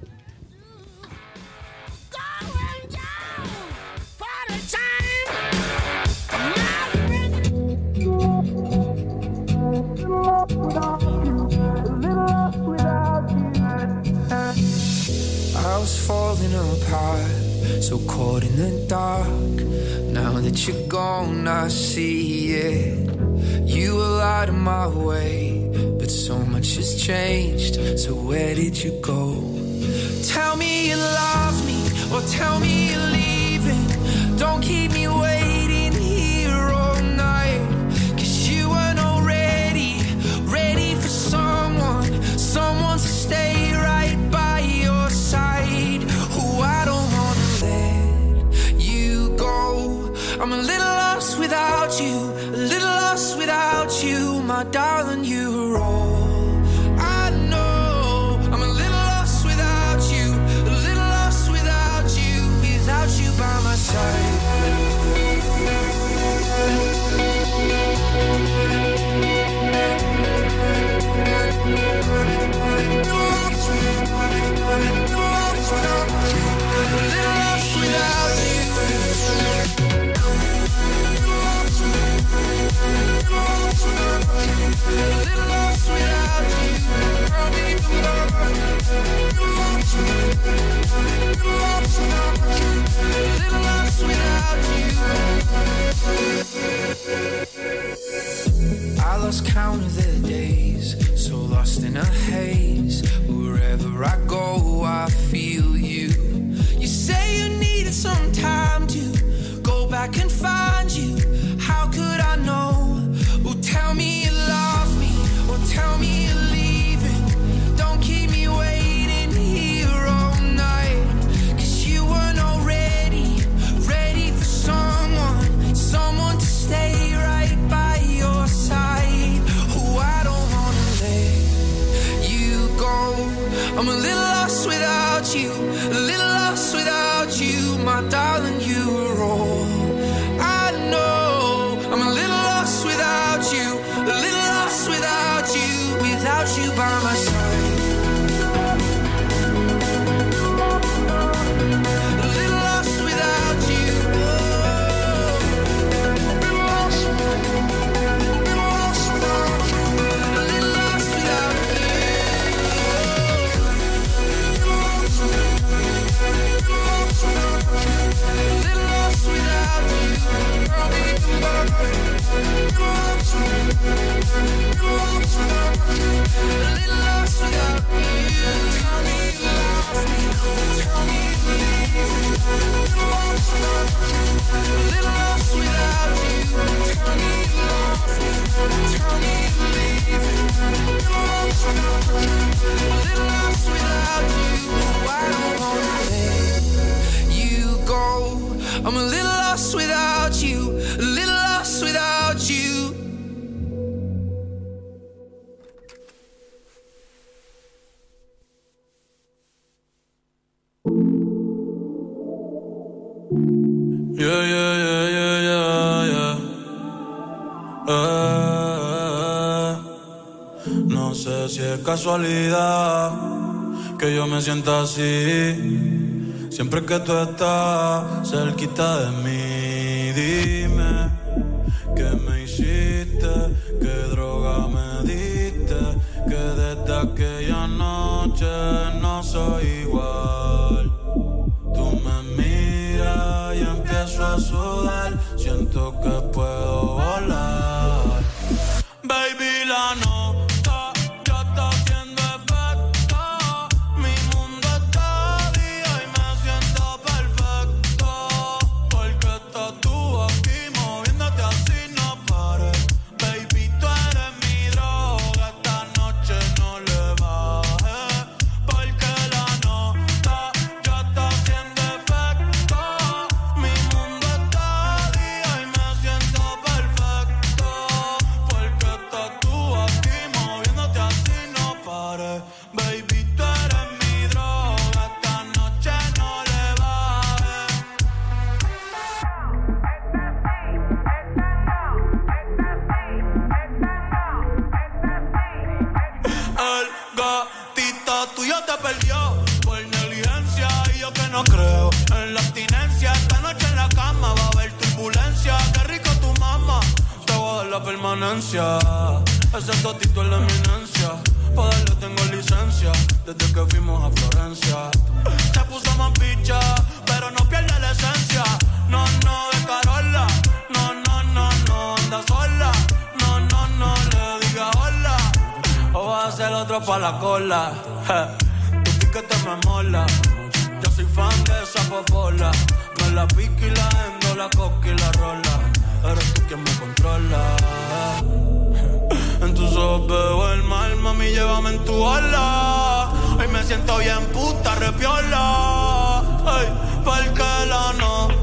Was falling apart, so caught in the dark. Now that you're gone, I see it. You were out of my way, but so much has changed. So where did you go? Tell me you love me, or tell me you're leaving. Don't keep me waiting without you, a little lost without you, my darling, you are all I know. I'm a little lost without you, a little lost without you, without you by my side. A little lost without you. Yeah, yeah, yeah, yeah, yeah, yeah. Eh, no sé si es casualidad que yo me sienta así. Siempre que tú estás cerquita de mí, dime qué me hiciste, qué droga me diste, que desde aquella noche no soy igual. A ser otro pa' la cola. Je, Tu piquete me mola. Yo soy fan de esa popola. Me la pique y la endo, la coca y la rola. Eres tú quien me controla. En tus ojos veo el mal, mami, llévame en tu ola. Hoy me siento bien puta, repiola. Ay, porque la nota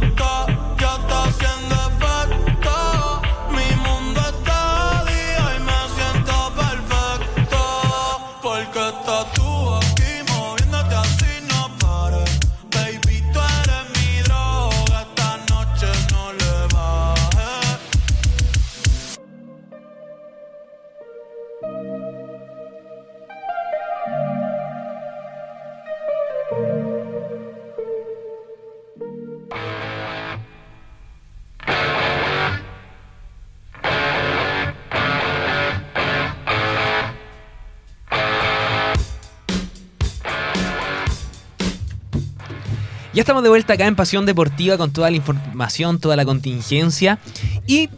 Ya estamos de vuelta acá en Pasión Deportiva con toda la información, toda la contingencia. Y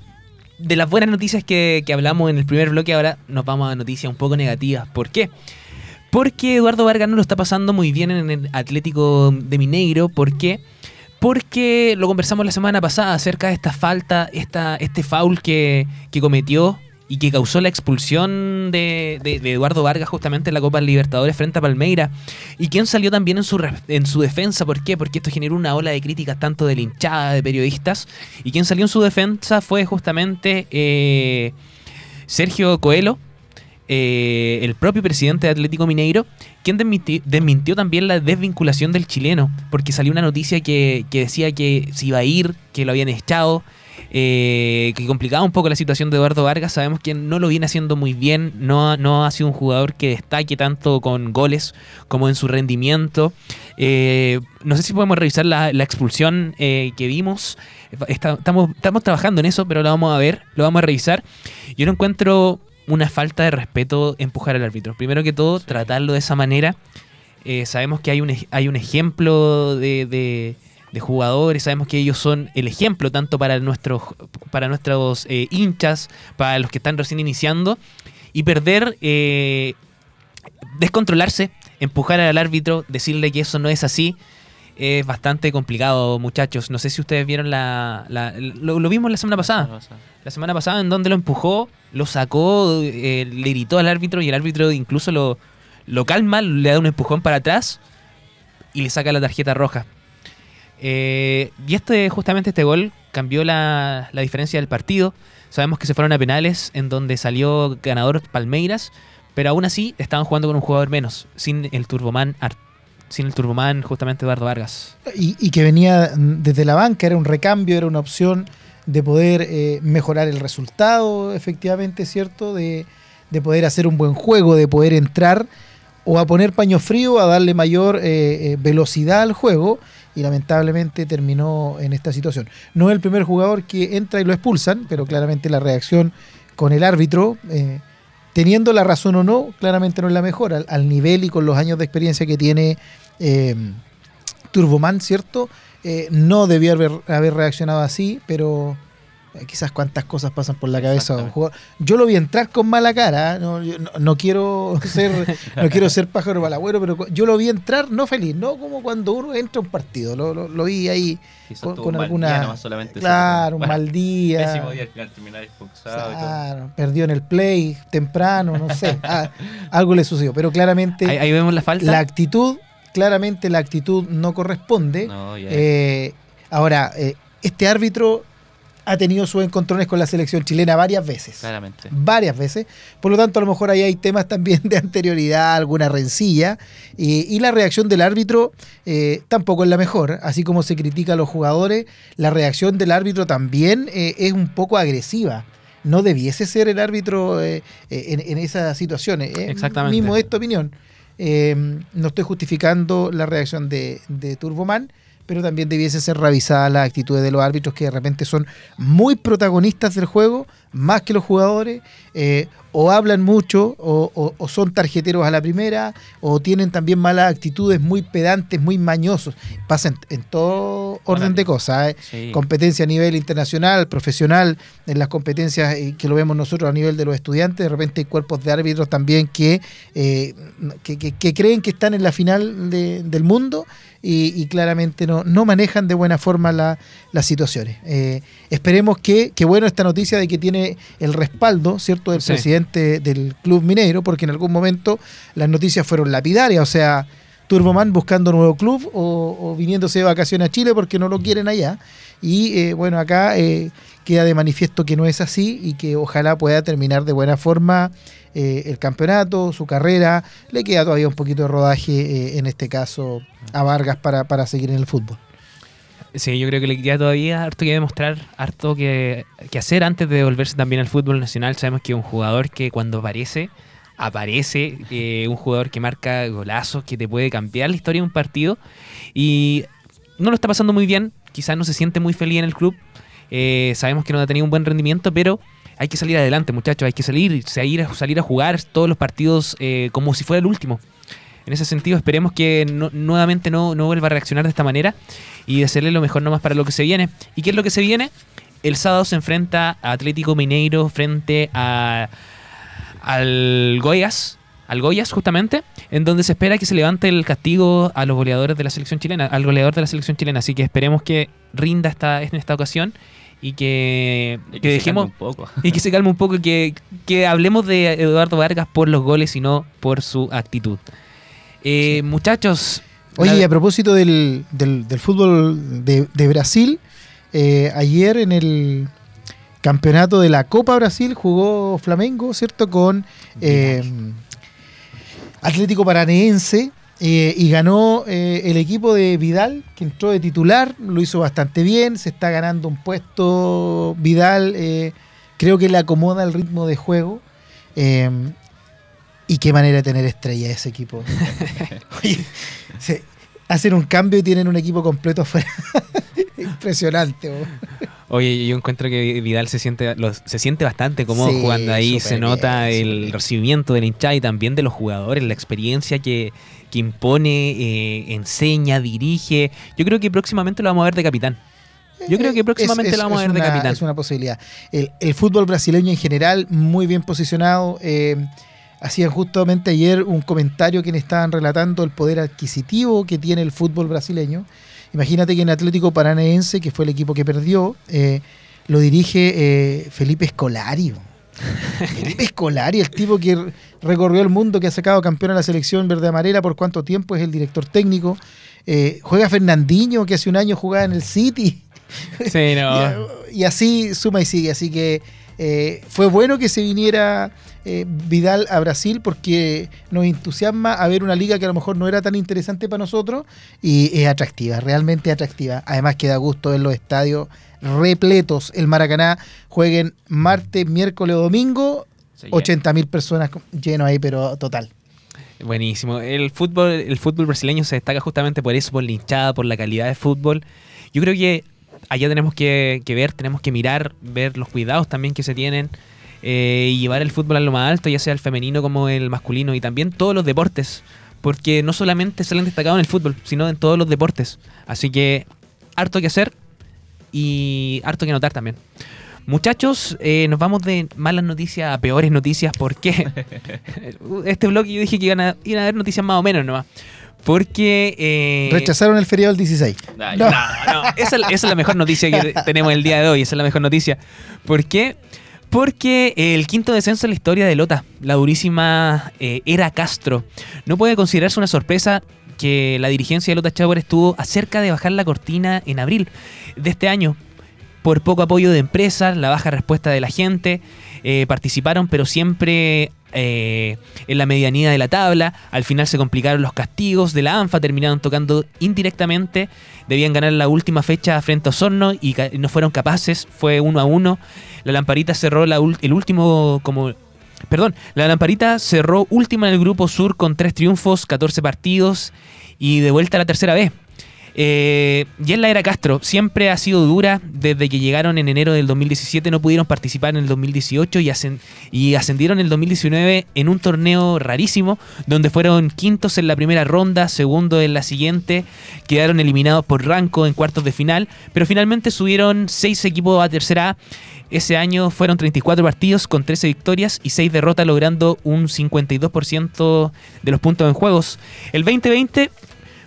de las buenas noticias que, hablamos en el primer bloque, ahora nos vamos a noticias un poco negativas. ¿Por qué? Porque Eduardo Vargas no lo está pasando muy bien en el Atlético de Mineiro. ¿Por qué? Porque lo conversamos la semana pasada acerca de esta falta, esta, este foul que, que cometió y que causó la expulsión de, de- de Eduardo Vargas justamente en la Copa Libertadores frente a Palmeira. Y quien salió también en su, en su defensa, ¿por qué? Porque esto generó una ola de críticas tanto de hinchada, de periodistas. Y quien salió en su defensa fue justamente eh, Sergio Coelho, eh, el propio presidente de Atlético Mineiro, quien desminti- desmintió también la desvinculación del chileno, porque salió una noticia que, que decía que se iba a ir, que lo habían echado, eh, que complicaba un poco la situación de Eduardo Vargas. Sabemos que no lo viene haciendo muy bien, no, ha- no ha sido un jugador que destaque tanto con goles como en su rendimiento. Eh, no sé si podemos revisar la, la expulsión eh, que vimos. Está- estamos, estamos trabajando en eso, pero lo vamos a ver, lo vamos a revisar. Yo no encuentro una falta de respeto empujar al árbitro. Primero que todo, tratarlo de esa manera. Eh, sabemos que hay un, hay un ejemplo de, de- de jugadores, sabemos que ellos son el ejemplo tanto para nuestros, para nuestros eh, hinchas, para los que están recién iniciando, y perder, eh, descontrolarse, empujar al árbitro, decirle que eso no es así, es bastante complicado, muchachos. No sé si ustedes vieron la... la- lo, lo vimos la semana pasada. La semana pasada en donde lo empujó, lo sacó, eh, le gritó al árbitro y el árbitro incluso lo, lo calma, le da un empujón para atrás y le saca la tarjeta roja. Eh, y este, justamente este gol cambió la, la diferencia del partido. Sabemos que se fueron a penales en donde salió ganador Palmeiras, pero aún así estaban jugando con un jugador menos, sin el Turboman sin el Turboman, justamente Eduardo Vargas. y, y que venía desde la banca, era un recambio, era una opción de poder eh, mejorar el resultado, efectivamente, ¿cierto? De, de poder hacer un buen juego, de poder entrar o a poner paño frío, a darle mayor eh, velocidad al juego y lamentablemente terminó en esta situación. No es el primer jugador que entra y lo expulsan, pero claramente la reacción con el árbitro, eh, teniendo la razón o no, claramente no es la mejor, al, nivel y con los años de experiencia que tiene eh, Turboman, ¿cierto? Eh, no debió haber, haber reaccionado así, pero quizás cuántas cosas pasan por la cabeza de un jugador. Yo lo vi entrar con mala cara, ¿eh? no, yo no, no quiero ser no quiero ser pájaro balagüero, pero yo lo vi entrar no feliz, no como cuando uno entra a un partido, lo, lo- lo vi ahí Quizás con, alguna... solamente claro, un mal día. Pésimo día al final terminar expulsado y todo. Claro, perdió en el play temprano, no sé, ah, algo le sucedió, pero claramente Ahí, ahí vemos la falta. la actitud, claramente la actitud no corresponde. No. Eh, ahora, eh, este árbitro ha tenido sus encontrones con la selección chilena varias veces. Claramente. Varias veces. Por lo tanto, a lo mejor ahí hay temas también de anterioridad, alguna rencilla. eh, y la reacción del árbitro eh, tampoco es la mejor. Así como se critica a los jugadores, la reacción del árbitro también eh, es un poco agresiva. No debiese ser el árbitro eh, en, en esas situaciones. eh. Exactamente. Mi modesta opinión. Eh, no estoy justificando la reacción de, de Turboman, pero también debiese ser revisada la actitud de los árbitros que de repente son muy protagonistas del juego, más que los jugadores, eh, o hablan mucho, o, o- o son tarjeteros a la primera, o tienen también malas actitudes, muy pedantes, muy mañosos. Pasa en, en todo orden de cosas. ¿eh? Sí. competencia a nivel internacional, profesional, en las competencias eh, que lo vemos nosotros a nivel de los estudiantes, de repente hay cuerpos de árbitros también que, eh, que, que- que creen que están en la final de- del mundo y, y claramente no, no manejan de buena forma la- las situaciones. Eh, esperemos que, que bueno esta noticia de que tiene el respaldo, ¿cierto?, del Sí. presidente del Club Mineiro, porque en algún momento las noticias fueron lapidarias, o sea, Turboman buscando nuevo club o, o viniéndose de vacaciones a Chile porque no lo quieren allá. Y eh, bueno, acá eh, queda de manifiesto que no es así y que ojalá pueda terminar de buena forma eh, el campeonato, su carrera. Le queda todavía un poquito de rodaje, eh, en este caso, a Vargas para, para seguir en el fútbol. Sí, yo creo que le queda todavía harto que demostrar, harto que, hacer antes de volverse también al fútbol nacional. Sabemos que un jugador que cuando aparece, aparece, eh, un jugador que marca golazos, que te puede cambiar la historia de un partido. Y no lo está pasando muy bien, quizás no se siente muy feliz en el club. Eh, sabemos que no ha tenido un buen rendimiento, pero hay que salir adelante, muchachos. Hay que salir, salir, salir a jugar todos los partidos eh, como si fuera el último. En ese sentido, esperemos que nuevamente no, vuelva a reaccionar de esta manera y hacerle lo mejor nomás para lo que se viene. ¿Y qué es lo que se viene? El sábado se enfrenta a Atlético Mineiro frente a, al Goiás, al Goiás justamente, en donde se espera que se levante el castigo a los goleadores de la selección chilena, al goleador de la selección chilena. Así que esperemos que rinda esta, en esta ocasión y que, Y que se calme dejemos un poco. y que se calme un poco y que, que hablemos de Eduardo Vargas por los goles y no por su actitud. Eh, Muchachos, Oye, la- y a propósito del, del- del fútbol de, de Brasil, eh, ayer en el campeonato de la Copa Brasil jugó Flamengo, ¿cierto? Con eh, Atlético Paranaense eh, y ganó eh, el equipo de Vidal, que entró de titular, lo hizo bastante bien, se está ganando un puesto Vidal, eh, creo que le acomoda el ritmo de juego. eh, y qué manera de tener estrella ese equipo. Oye, se- hacen un cambio y tienen un equipo completo afuera. Impresionante. bo. Oye, yo encuentro que Vidal se siente se siente bastante cómodo Sí, jugando ahí. Se nota bien, el recibimiento del hinchada y también de los jugadores, la experiencia que, que impone, eh, enseña, dirige. Yo creo que próximamente lo vamos a ver de capitán. Yo creo que Eh, próximamente es- lo vamos a es ver de capitán. Es una posibilidad. El, el fútbol brasileño en general, muy bien posicionado. eh, hacían justamente ayer un comentario quienes estaban relatando el poder adquisitivo que tiene el fútbol brasileño. Imagínate que en Atlético Paranaense, que fue el equipo que perdió, eh, lo dirige eh, Felipe Scolari. bo. Felipe Scolari, el tipo que recorrió el mundo, que ha sacado campeón a la selección verde amarela por cuánto tiempo, es el director técnico. Eh, juega Fernandinho, que hace un año jugaba en el City. Sí, no. Y, y así suma y sigue. Así que eh, fue bueno que se viniera eh, Vidal a Brasil porque nos entusiasma a ver una liga que a lo mejor no era tan interesante para nosotros y es atractiva, realmente atractiva. Además que da gusto ver los estadios repletos. El Maracaná jueguen martes, miércoles o domingo. Sí, 80 mil personas llenos ahí, pero total. Buenísimo. El fútbol, el fútbol brasileño se destaca justamente por eso, por la hinchada, por la calidad de fútbol. Yo creo que allá tenemos que, que ver, tenemos que mirar, ver los cuidados también que se tienen eh, y llevar el fútbol a lo más alto, ya sea el femenino como el masculino y también todos los deportes, porque no solamente salen destacados en el fútbol, sino en todos los deportes. Así que harto que hacer y harto que notar también. Muchachos, eh, nos vamos de malas noticias a peores noticias porque este blog yo dije que iban a, iban a haber noticias más o menos nomás. Porque... eh, Rechazaron el feriado del 16. Ay, No. no, no, esa, esa es la mejor noticia que tenemos el día de hoy, esa es la mejor noticia. ¿Por qué? Porque el quinto descenso en la historia de Lota, la durísima eh, Era Castro, no puede considerarse una sorpresa que la dirigencia de Lota Chauer estuvo acerca de bajar la cortina en abril de este año. Por poco apoyo de empresas, la baja respuesta de la gente, eh, participaron pero siempre eh, en la medianía de la tabla. Al final se complicaron los castigos de la ANFA, terminaron tocando indirectamente. Debían ganar la última fecha frente a Osorno y no fueron capaces. Fue uno a uno. La Lamparita cerró el último como... Perdón, la Lamparita cerró última en el grupo sur con tres triunfos, 14 partidos y de vuelta la tercera vez. Eh, y en la era Castro siempre ha sido dura desde que llegaron en enero del 2017, no pudieron participar en el 2018 y, ascen- y ascendieron en el 2019 en un torneo rarísimo donde fueron quintos en la primera ronda, segundo en la siguiente, quedaron eliminados por Ranco en cuartos de final, pero finalmente subieron seis equipos a tercera A. Ese año fueron 34 partidos con 13 victorias y 6 derrotas, logrando un 52% de los puntos en juegos. El 2020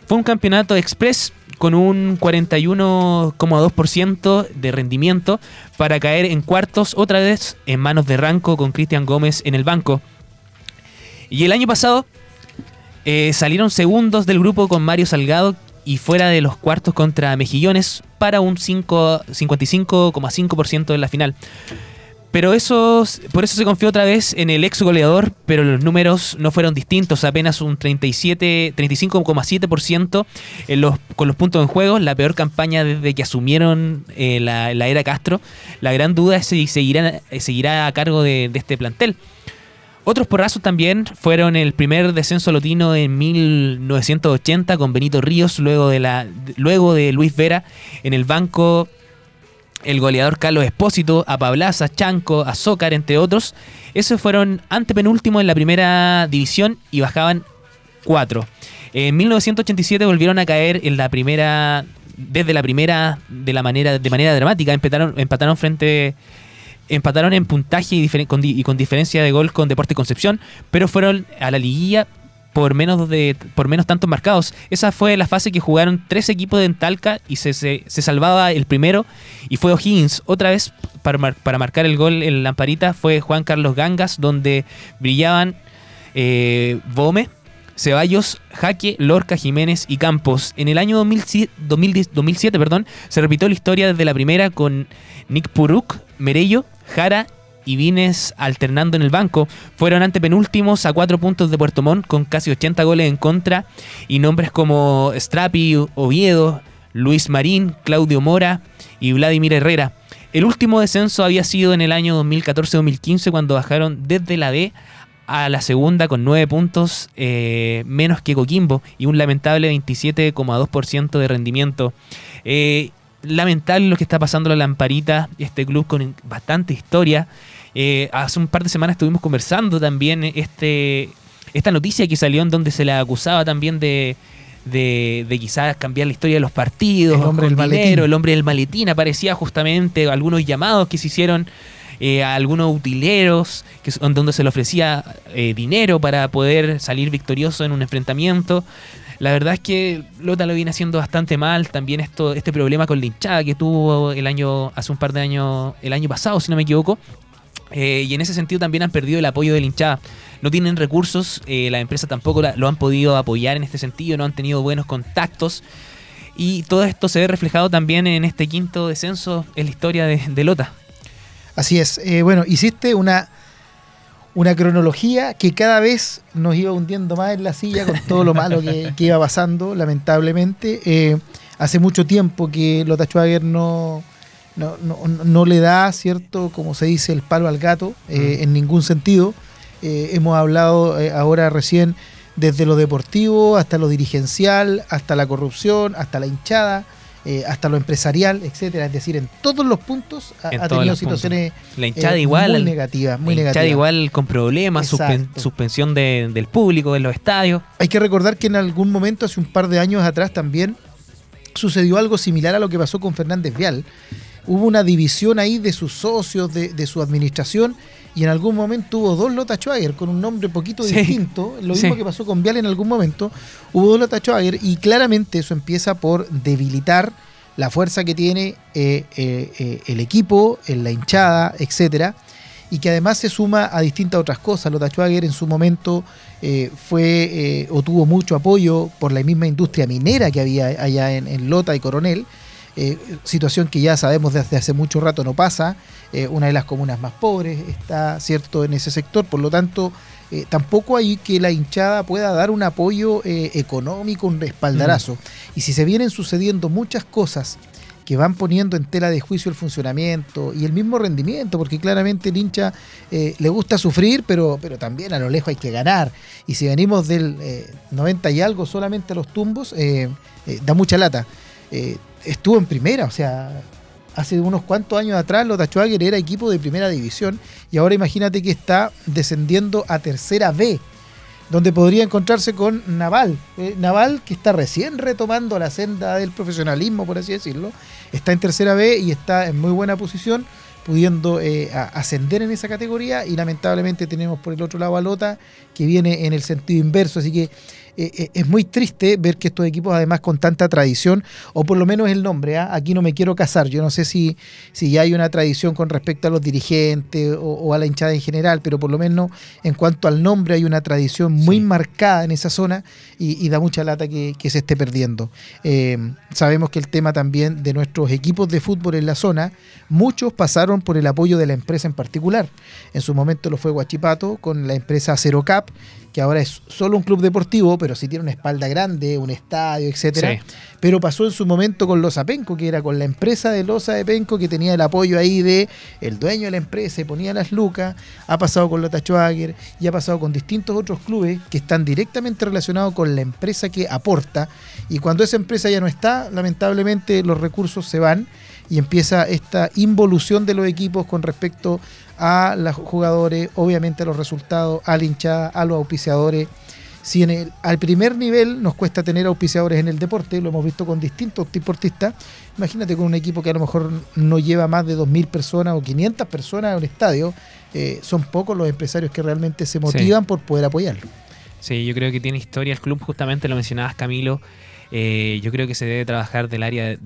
fue un campeonato express con un 41,2% de rendimiento para caer en cuartos otra vez en manos de Ranco con Cristian Gómez en el banco. Y el año pasado eh, salieron segundos del grupo con Mario Salgado y fuera de los cuartos contra Mejillones para un 5 55,5% en la final. Pero eso, por eso se confió otra vez en el ex goleador, pero los números no fueron distintos, apenas un 37, 35,7% en los, con los puntos en juego, la peor campaña desde que asumieron eh, la, era Castro. La gran duda es si seguirá, seguirá a cargo de, de este plantel. Otros porrazos también fueron el primer descenso lotino en 1980 con Benito Ríos, luego de, la, luego de Luis Vera en el banco el goleador Carlos Espósito, a Pablaza, Chanco, Azócar, entre otros. Esos fueron antepenúltimos en la primera división y bajaban cuatro. En 1987 volvieron a caer en la primera, desde la primera de la manera de manera dramática. Empataron, empataron frente empataron en puntaje y con diferencia de gol con Deporte Concepción, pero fueron a la liguilla por menos de por menos tantos marcados. Esa fue la fase que jugaron tres equipos de Talca y se, se, se salvaba el primero y fue O'Higgins. Otra vez para, para marcar el gol en Lamparita fue Juan Carlos Gangas, donde brillaban eh, Bome, Ceballos, Jaque, Lorca, Jiménez y Campos. En el año 2007, 2010 2007 perdón, se repitió la historia desde la primera con Nick Puruk, Merello, Jara y Vines alternando en el banco. Fueron antepenúltimos a cuatro puntos de Puerto Montt con casi 80 goles en contra y nombres como Strapi, Oviedo, Luis Marín, Claudio Mora y Vladimir Herrera. El último descenso había sido en el año 2014-2015 cuando bajaron desde la B a la segunda con 9 puntos eh, menos que Coquimbo y un lamentable 27,2% de rendimiento. Eh, lamentable lo que está pasando la Lamparita, este club con bastante historia. Eh, hace un par de semanas estuvimos conversando también este, esta noticia que salió en donde se le acusaba también de, de, de quizás cambiar la historia de los partidos, El hombre del maletín. dinero, el hombre del maletín aparecía justamente algunos llamados que se hicieron eh, a algunos utileros que, son- donde se le ofrecía eh, dinero para poder salir victorioso en un enfrentamiento. La verdad es que Lota lo viene haciendo bastante mal. También esto, este problema con la hinchada que tuvo el año, hace un par de años, el año pasado, si no me equivoco. Eh, y en ese sentido también han perdido el apoyo de hinchada. No tienen recursos, eh, las empresas tampoco lo han podido apoyar en este sentido, no han tenido buenos contactos. Y todo esto se ve reflejado también en este quinto descenso en la historia de, de Lota. Así es. Eh, bueno, hiciste una, una cronología que cada vez nos iba hundiendo más en la silla con todo lo malo que, que iba pasando, lamentablemente. Eh, hace mucho tiempo que Lota Schwager no, no, no- no le da, ¿cierto? Como se dice, el palo al gato eh, en ningún sentido. Eh, hemos hablado eh, ahora recién desde lo deportivo hasta lo dirigencial, hasta la corrupción, hasta la hinchada, hasta lo empresarial, etcétera. Es decir, en todos los puntos ha, tenido puntos. situaciones La hinchada igual. muy negativas, muy la hinchada igual con problemas, suspen- suspensión de- del público en los estadios. Hay que recordar que en algún momento, hace un par de años atrás también, sucedió algo similar a lo que pasó con Fernández Vial. Hubo una división ahí de sus socios, de, de su administración, y en algún momento hubo dos Lota Schwager con un nombre poquito Sí. distinto. Lo mismo Sí. que pasó con Vial en algún momento. Hubo dos Lota Schwager, y claramente eso empieza por debilitar la fuerza que tiene eh, eh, eh, el equipo, en la hinchada, etcétera y que además se suma a distintas otras cosas. Lota Schwager en su momento eh, fue o tuvo mucho apoyo por la misma industria minera que había allá en, en Lota y Coronel, eh, situación que ya sabemos desde hace mucho rato no pasa. Eh, una de las comunas más pobres está cierto en ese sector, por lo tanto eh, tampoco hay que la hinchada pueda dar un apoyo económico, un respaldarazo. Y si se vienen sucediendo muchas cosas que van poniendo en tela de juicio el funcionamiento y el mismo rendimiento, porque claramente el hincha eh, le gusta sufrir, pero, pero también a lo lejos hay que ganar. Y si venimos del eh, 90 y algo solamente a los tumbos, eh, da mucha lata. Estuvo en primera, o sea, hace unos cuantos años atrás Lota Schwager era equipo de primera división y ahora imagínate que está descendiendo a tercera B donde podría encontrarse con Naval. Eh, Naval, que está recién retomando la senda del profesionalismo, por así decirlo, está en tercera B y está en muy buena posición, pudiendo eh, ascender en esa categoría. Y lamentablemente tenemos por el otro lado a Lota, que viene en el sentido inverso. Así que eh, eh, es muy triste ver que estos equipos, además con tanta tradición, o por lo menos el nombre, ¿ah? aquí no me quiero casar, yo no sé si, si ya hay una tradición con respecto a los dirigentes o, o a la hinchada en general, pero por lo menos en cuanto al nombre hay una tradición muy Sí. marcada en esa zona y, y da mucha lata que, que se esté perdiendo. Eh, sabemos que el tema también de nuestros equipos de fútbol en la zona, muchos pasaron por el apoyo de la empresa en particular. En su momento lo fue Guachipato con la empresa Cero Cap, que ahora es solo un club deportivo, pero sí tiene una espalda grande, un estadio, etcétera. Sí. Pero pasó en su momento con Losa Penco, que era con la empresa de Losa de Penco, que tenía el apoyo ahí de el dueño de la empresa y ponía las lucas. Ha pasado con Lota Schwager y ha pasado con distintos otros clubes que están directamente relacionados con la empresa que aporta. Y cuando esa empresa ya no está, lamentablemente los recursos se van y empieza esta involución de los equipos con respecto a los jugadores, obviamente a los resultados, a la hinchada, a los auspiciadores. Si en el, al primer nivel nos cuesta tener auspiciadores en el deporte, lo hemos visto con distintos deportistas, imagínate con un equipo que a lo mejor no lleva más de 2.000 personas o 500 personas a un estadio, eh, son pocos los empresarios que realmente se motivan por poder apoyarlo. Sí, yo creo que tiene historia el club, justamente lo mencionabas Camilo. Eh, yo creo que se debe trabajar del área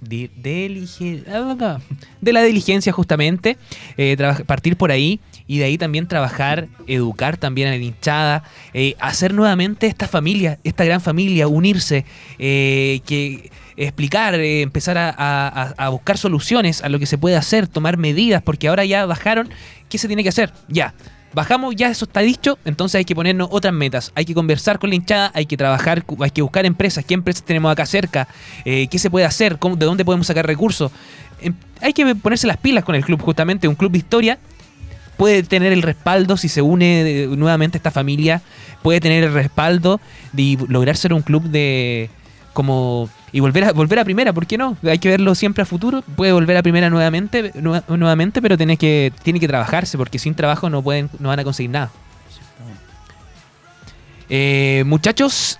de, deligi- ah, de la diligencia justamente, eh, partir por ahí y de ahí también trabajar, educar también a la hinchada, eh, hacer nuevamente esta familia, esta gran familia, unirse, eh, que explicar, eh, empezar a, a- a buscar soluciones a lo que se puede hacer, tomar medidas, porque ahora ya bajaron, ¿qué se tiene que hacer? Ya, bajamos, ya eso está dicho, entonces hay que ponernos otras metas. Hay que conversar con la hinchada, hay que trabajar, hay que buscar empresas, qué empresas tenemos acá cerca, eh, qué se puede hacer, cómo- de dónde podemos sacar recursos. Em, hay que ponerse las pilas con el club, justamente, un club de historia puede tener el respaldo si se une eh, nuevamente esta familia, puede tener el respaldo de lograr ser un club de como y volver a volver a primera, ¿por qué no? Hay que verlo siempre a futuro, puede volver a primera nuevamente, nue- nuevamente, pero tiene que tiene que trabajarse porque sin trabajo no pueden no van a conseguir nada. Eh, muchachos,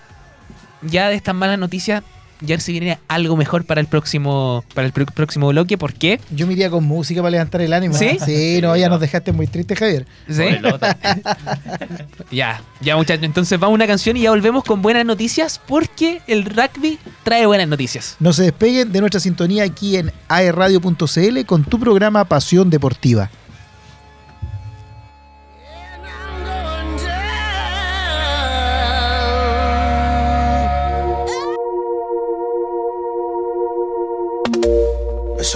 ya de estas malas noticias ya se viene algo mejor para el próximo para el pr- próximo bloque, ¿por qué? Yo me iría con música para levantar el ánimo. ¿Sí? Sí, no, ya nos dejaste muy triste, Javier. ¿Sí? Ya, ya muchachos, entonces vamos a una canción y ya volvemos con buenas noticias porque el rugby trae buenas noticias. No se despeguen de nuestra sintonía aquí en aerradio.cl con tu programa Pasión Deportiva.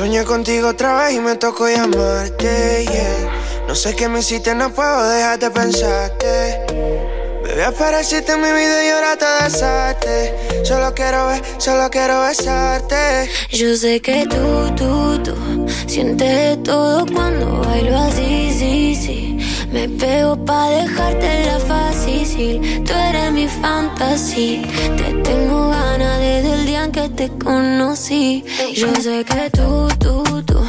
Soñé contigo otra vez y me tocó llamarte. No sé qué me hiciste, no puedo dejar de pensarte. Bebé, apareciste en mi vida y ahora te desaste. Solo quiero ver, solo quiero besarte. Yo sé que tú, tú, tú sientes todo cuando bailo así, sí, sí. Me pego pa' dejarte la fácil. Tú eres mi fantasía. Te tengo ganas desde el día en que te conocí. Yo sé que tú, tú, tú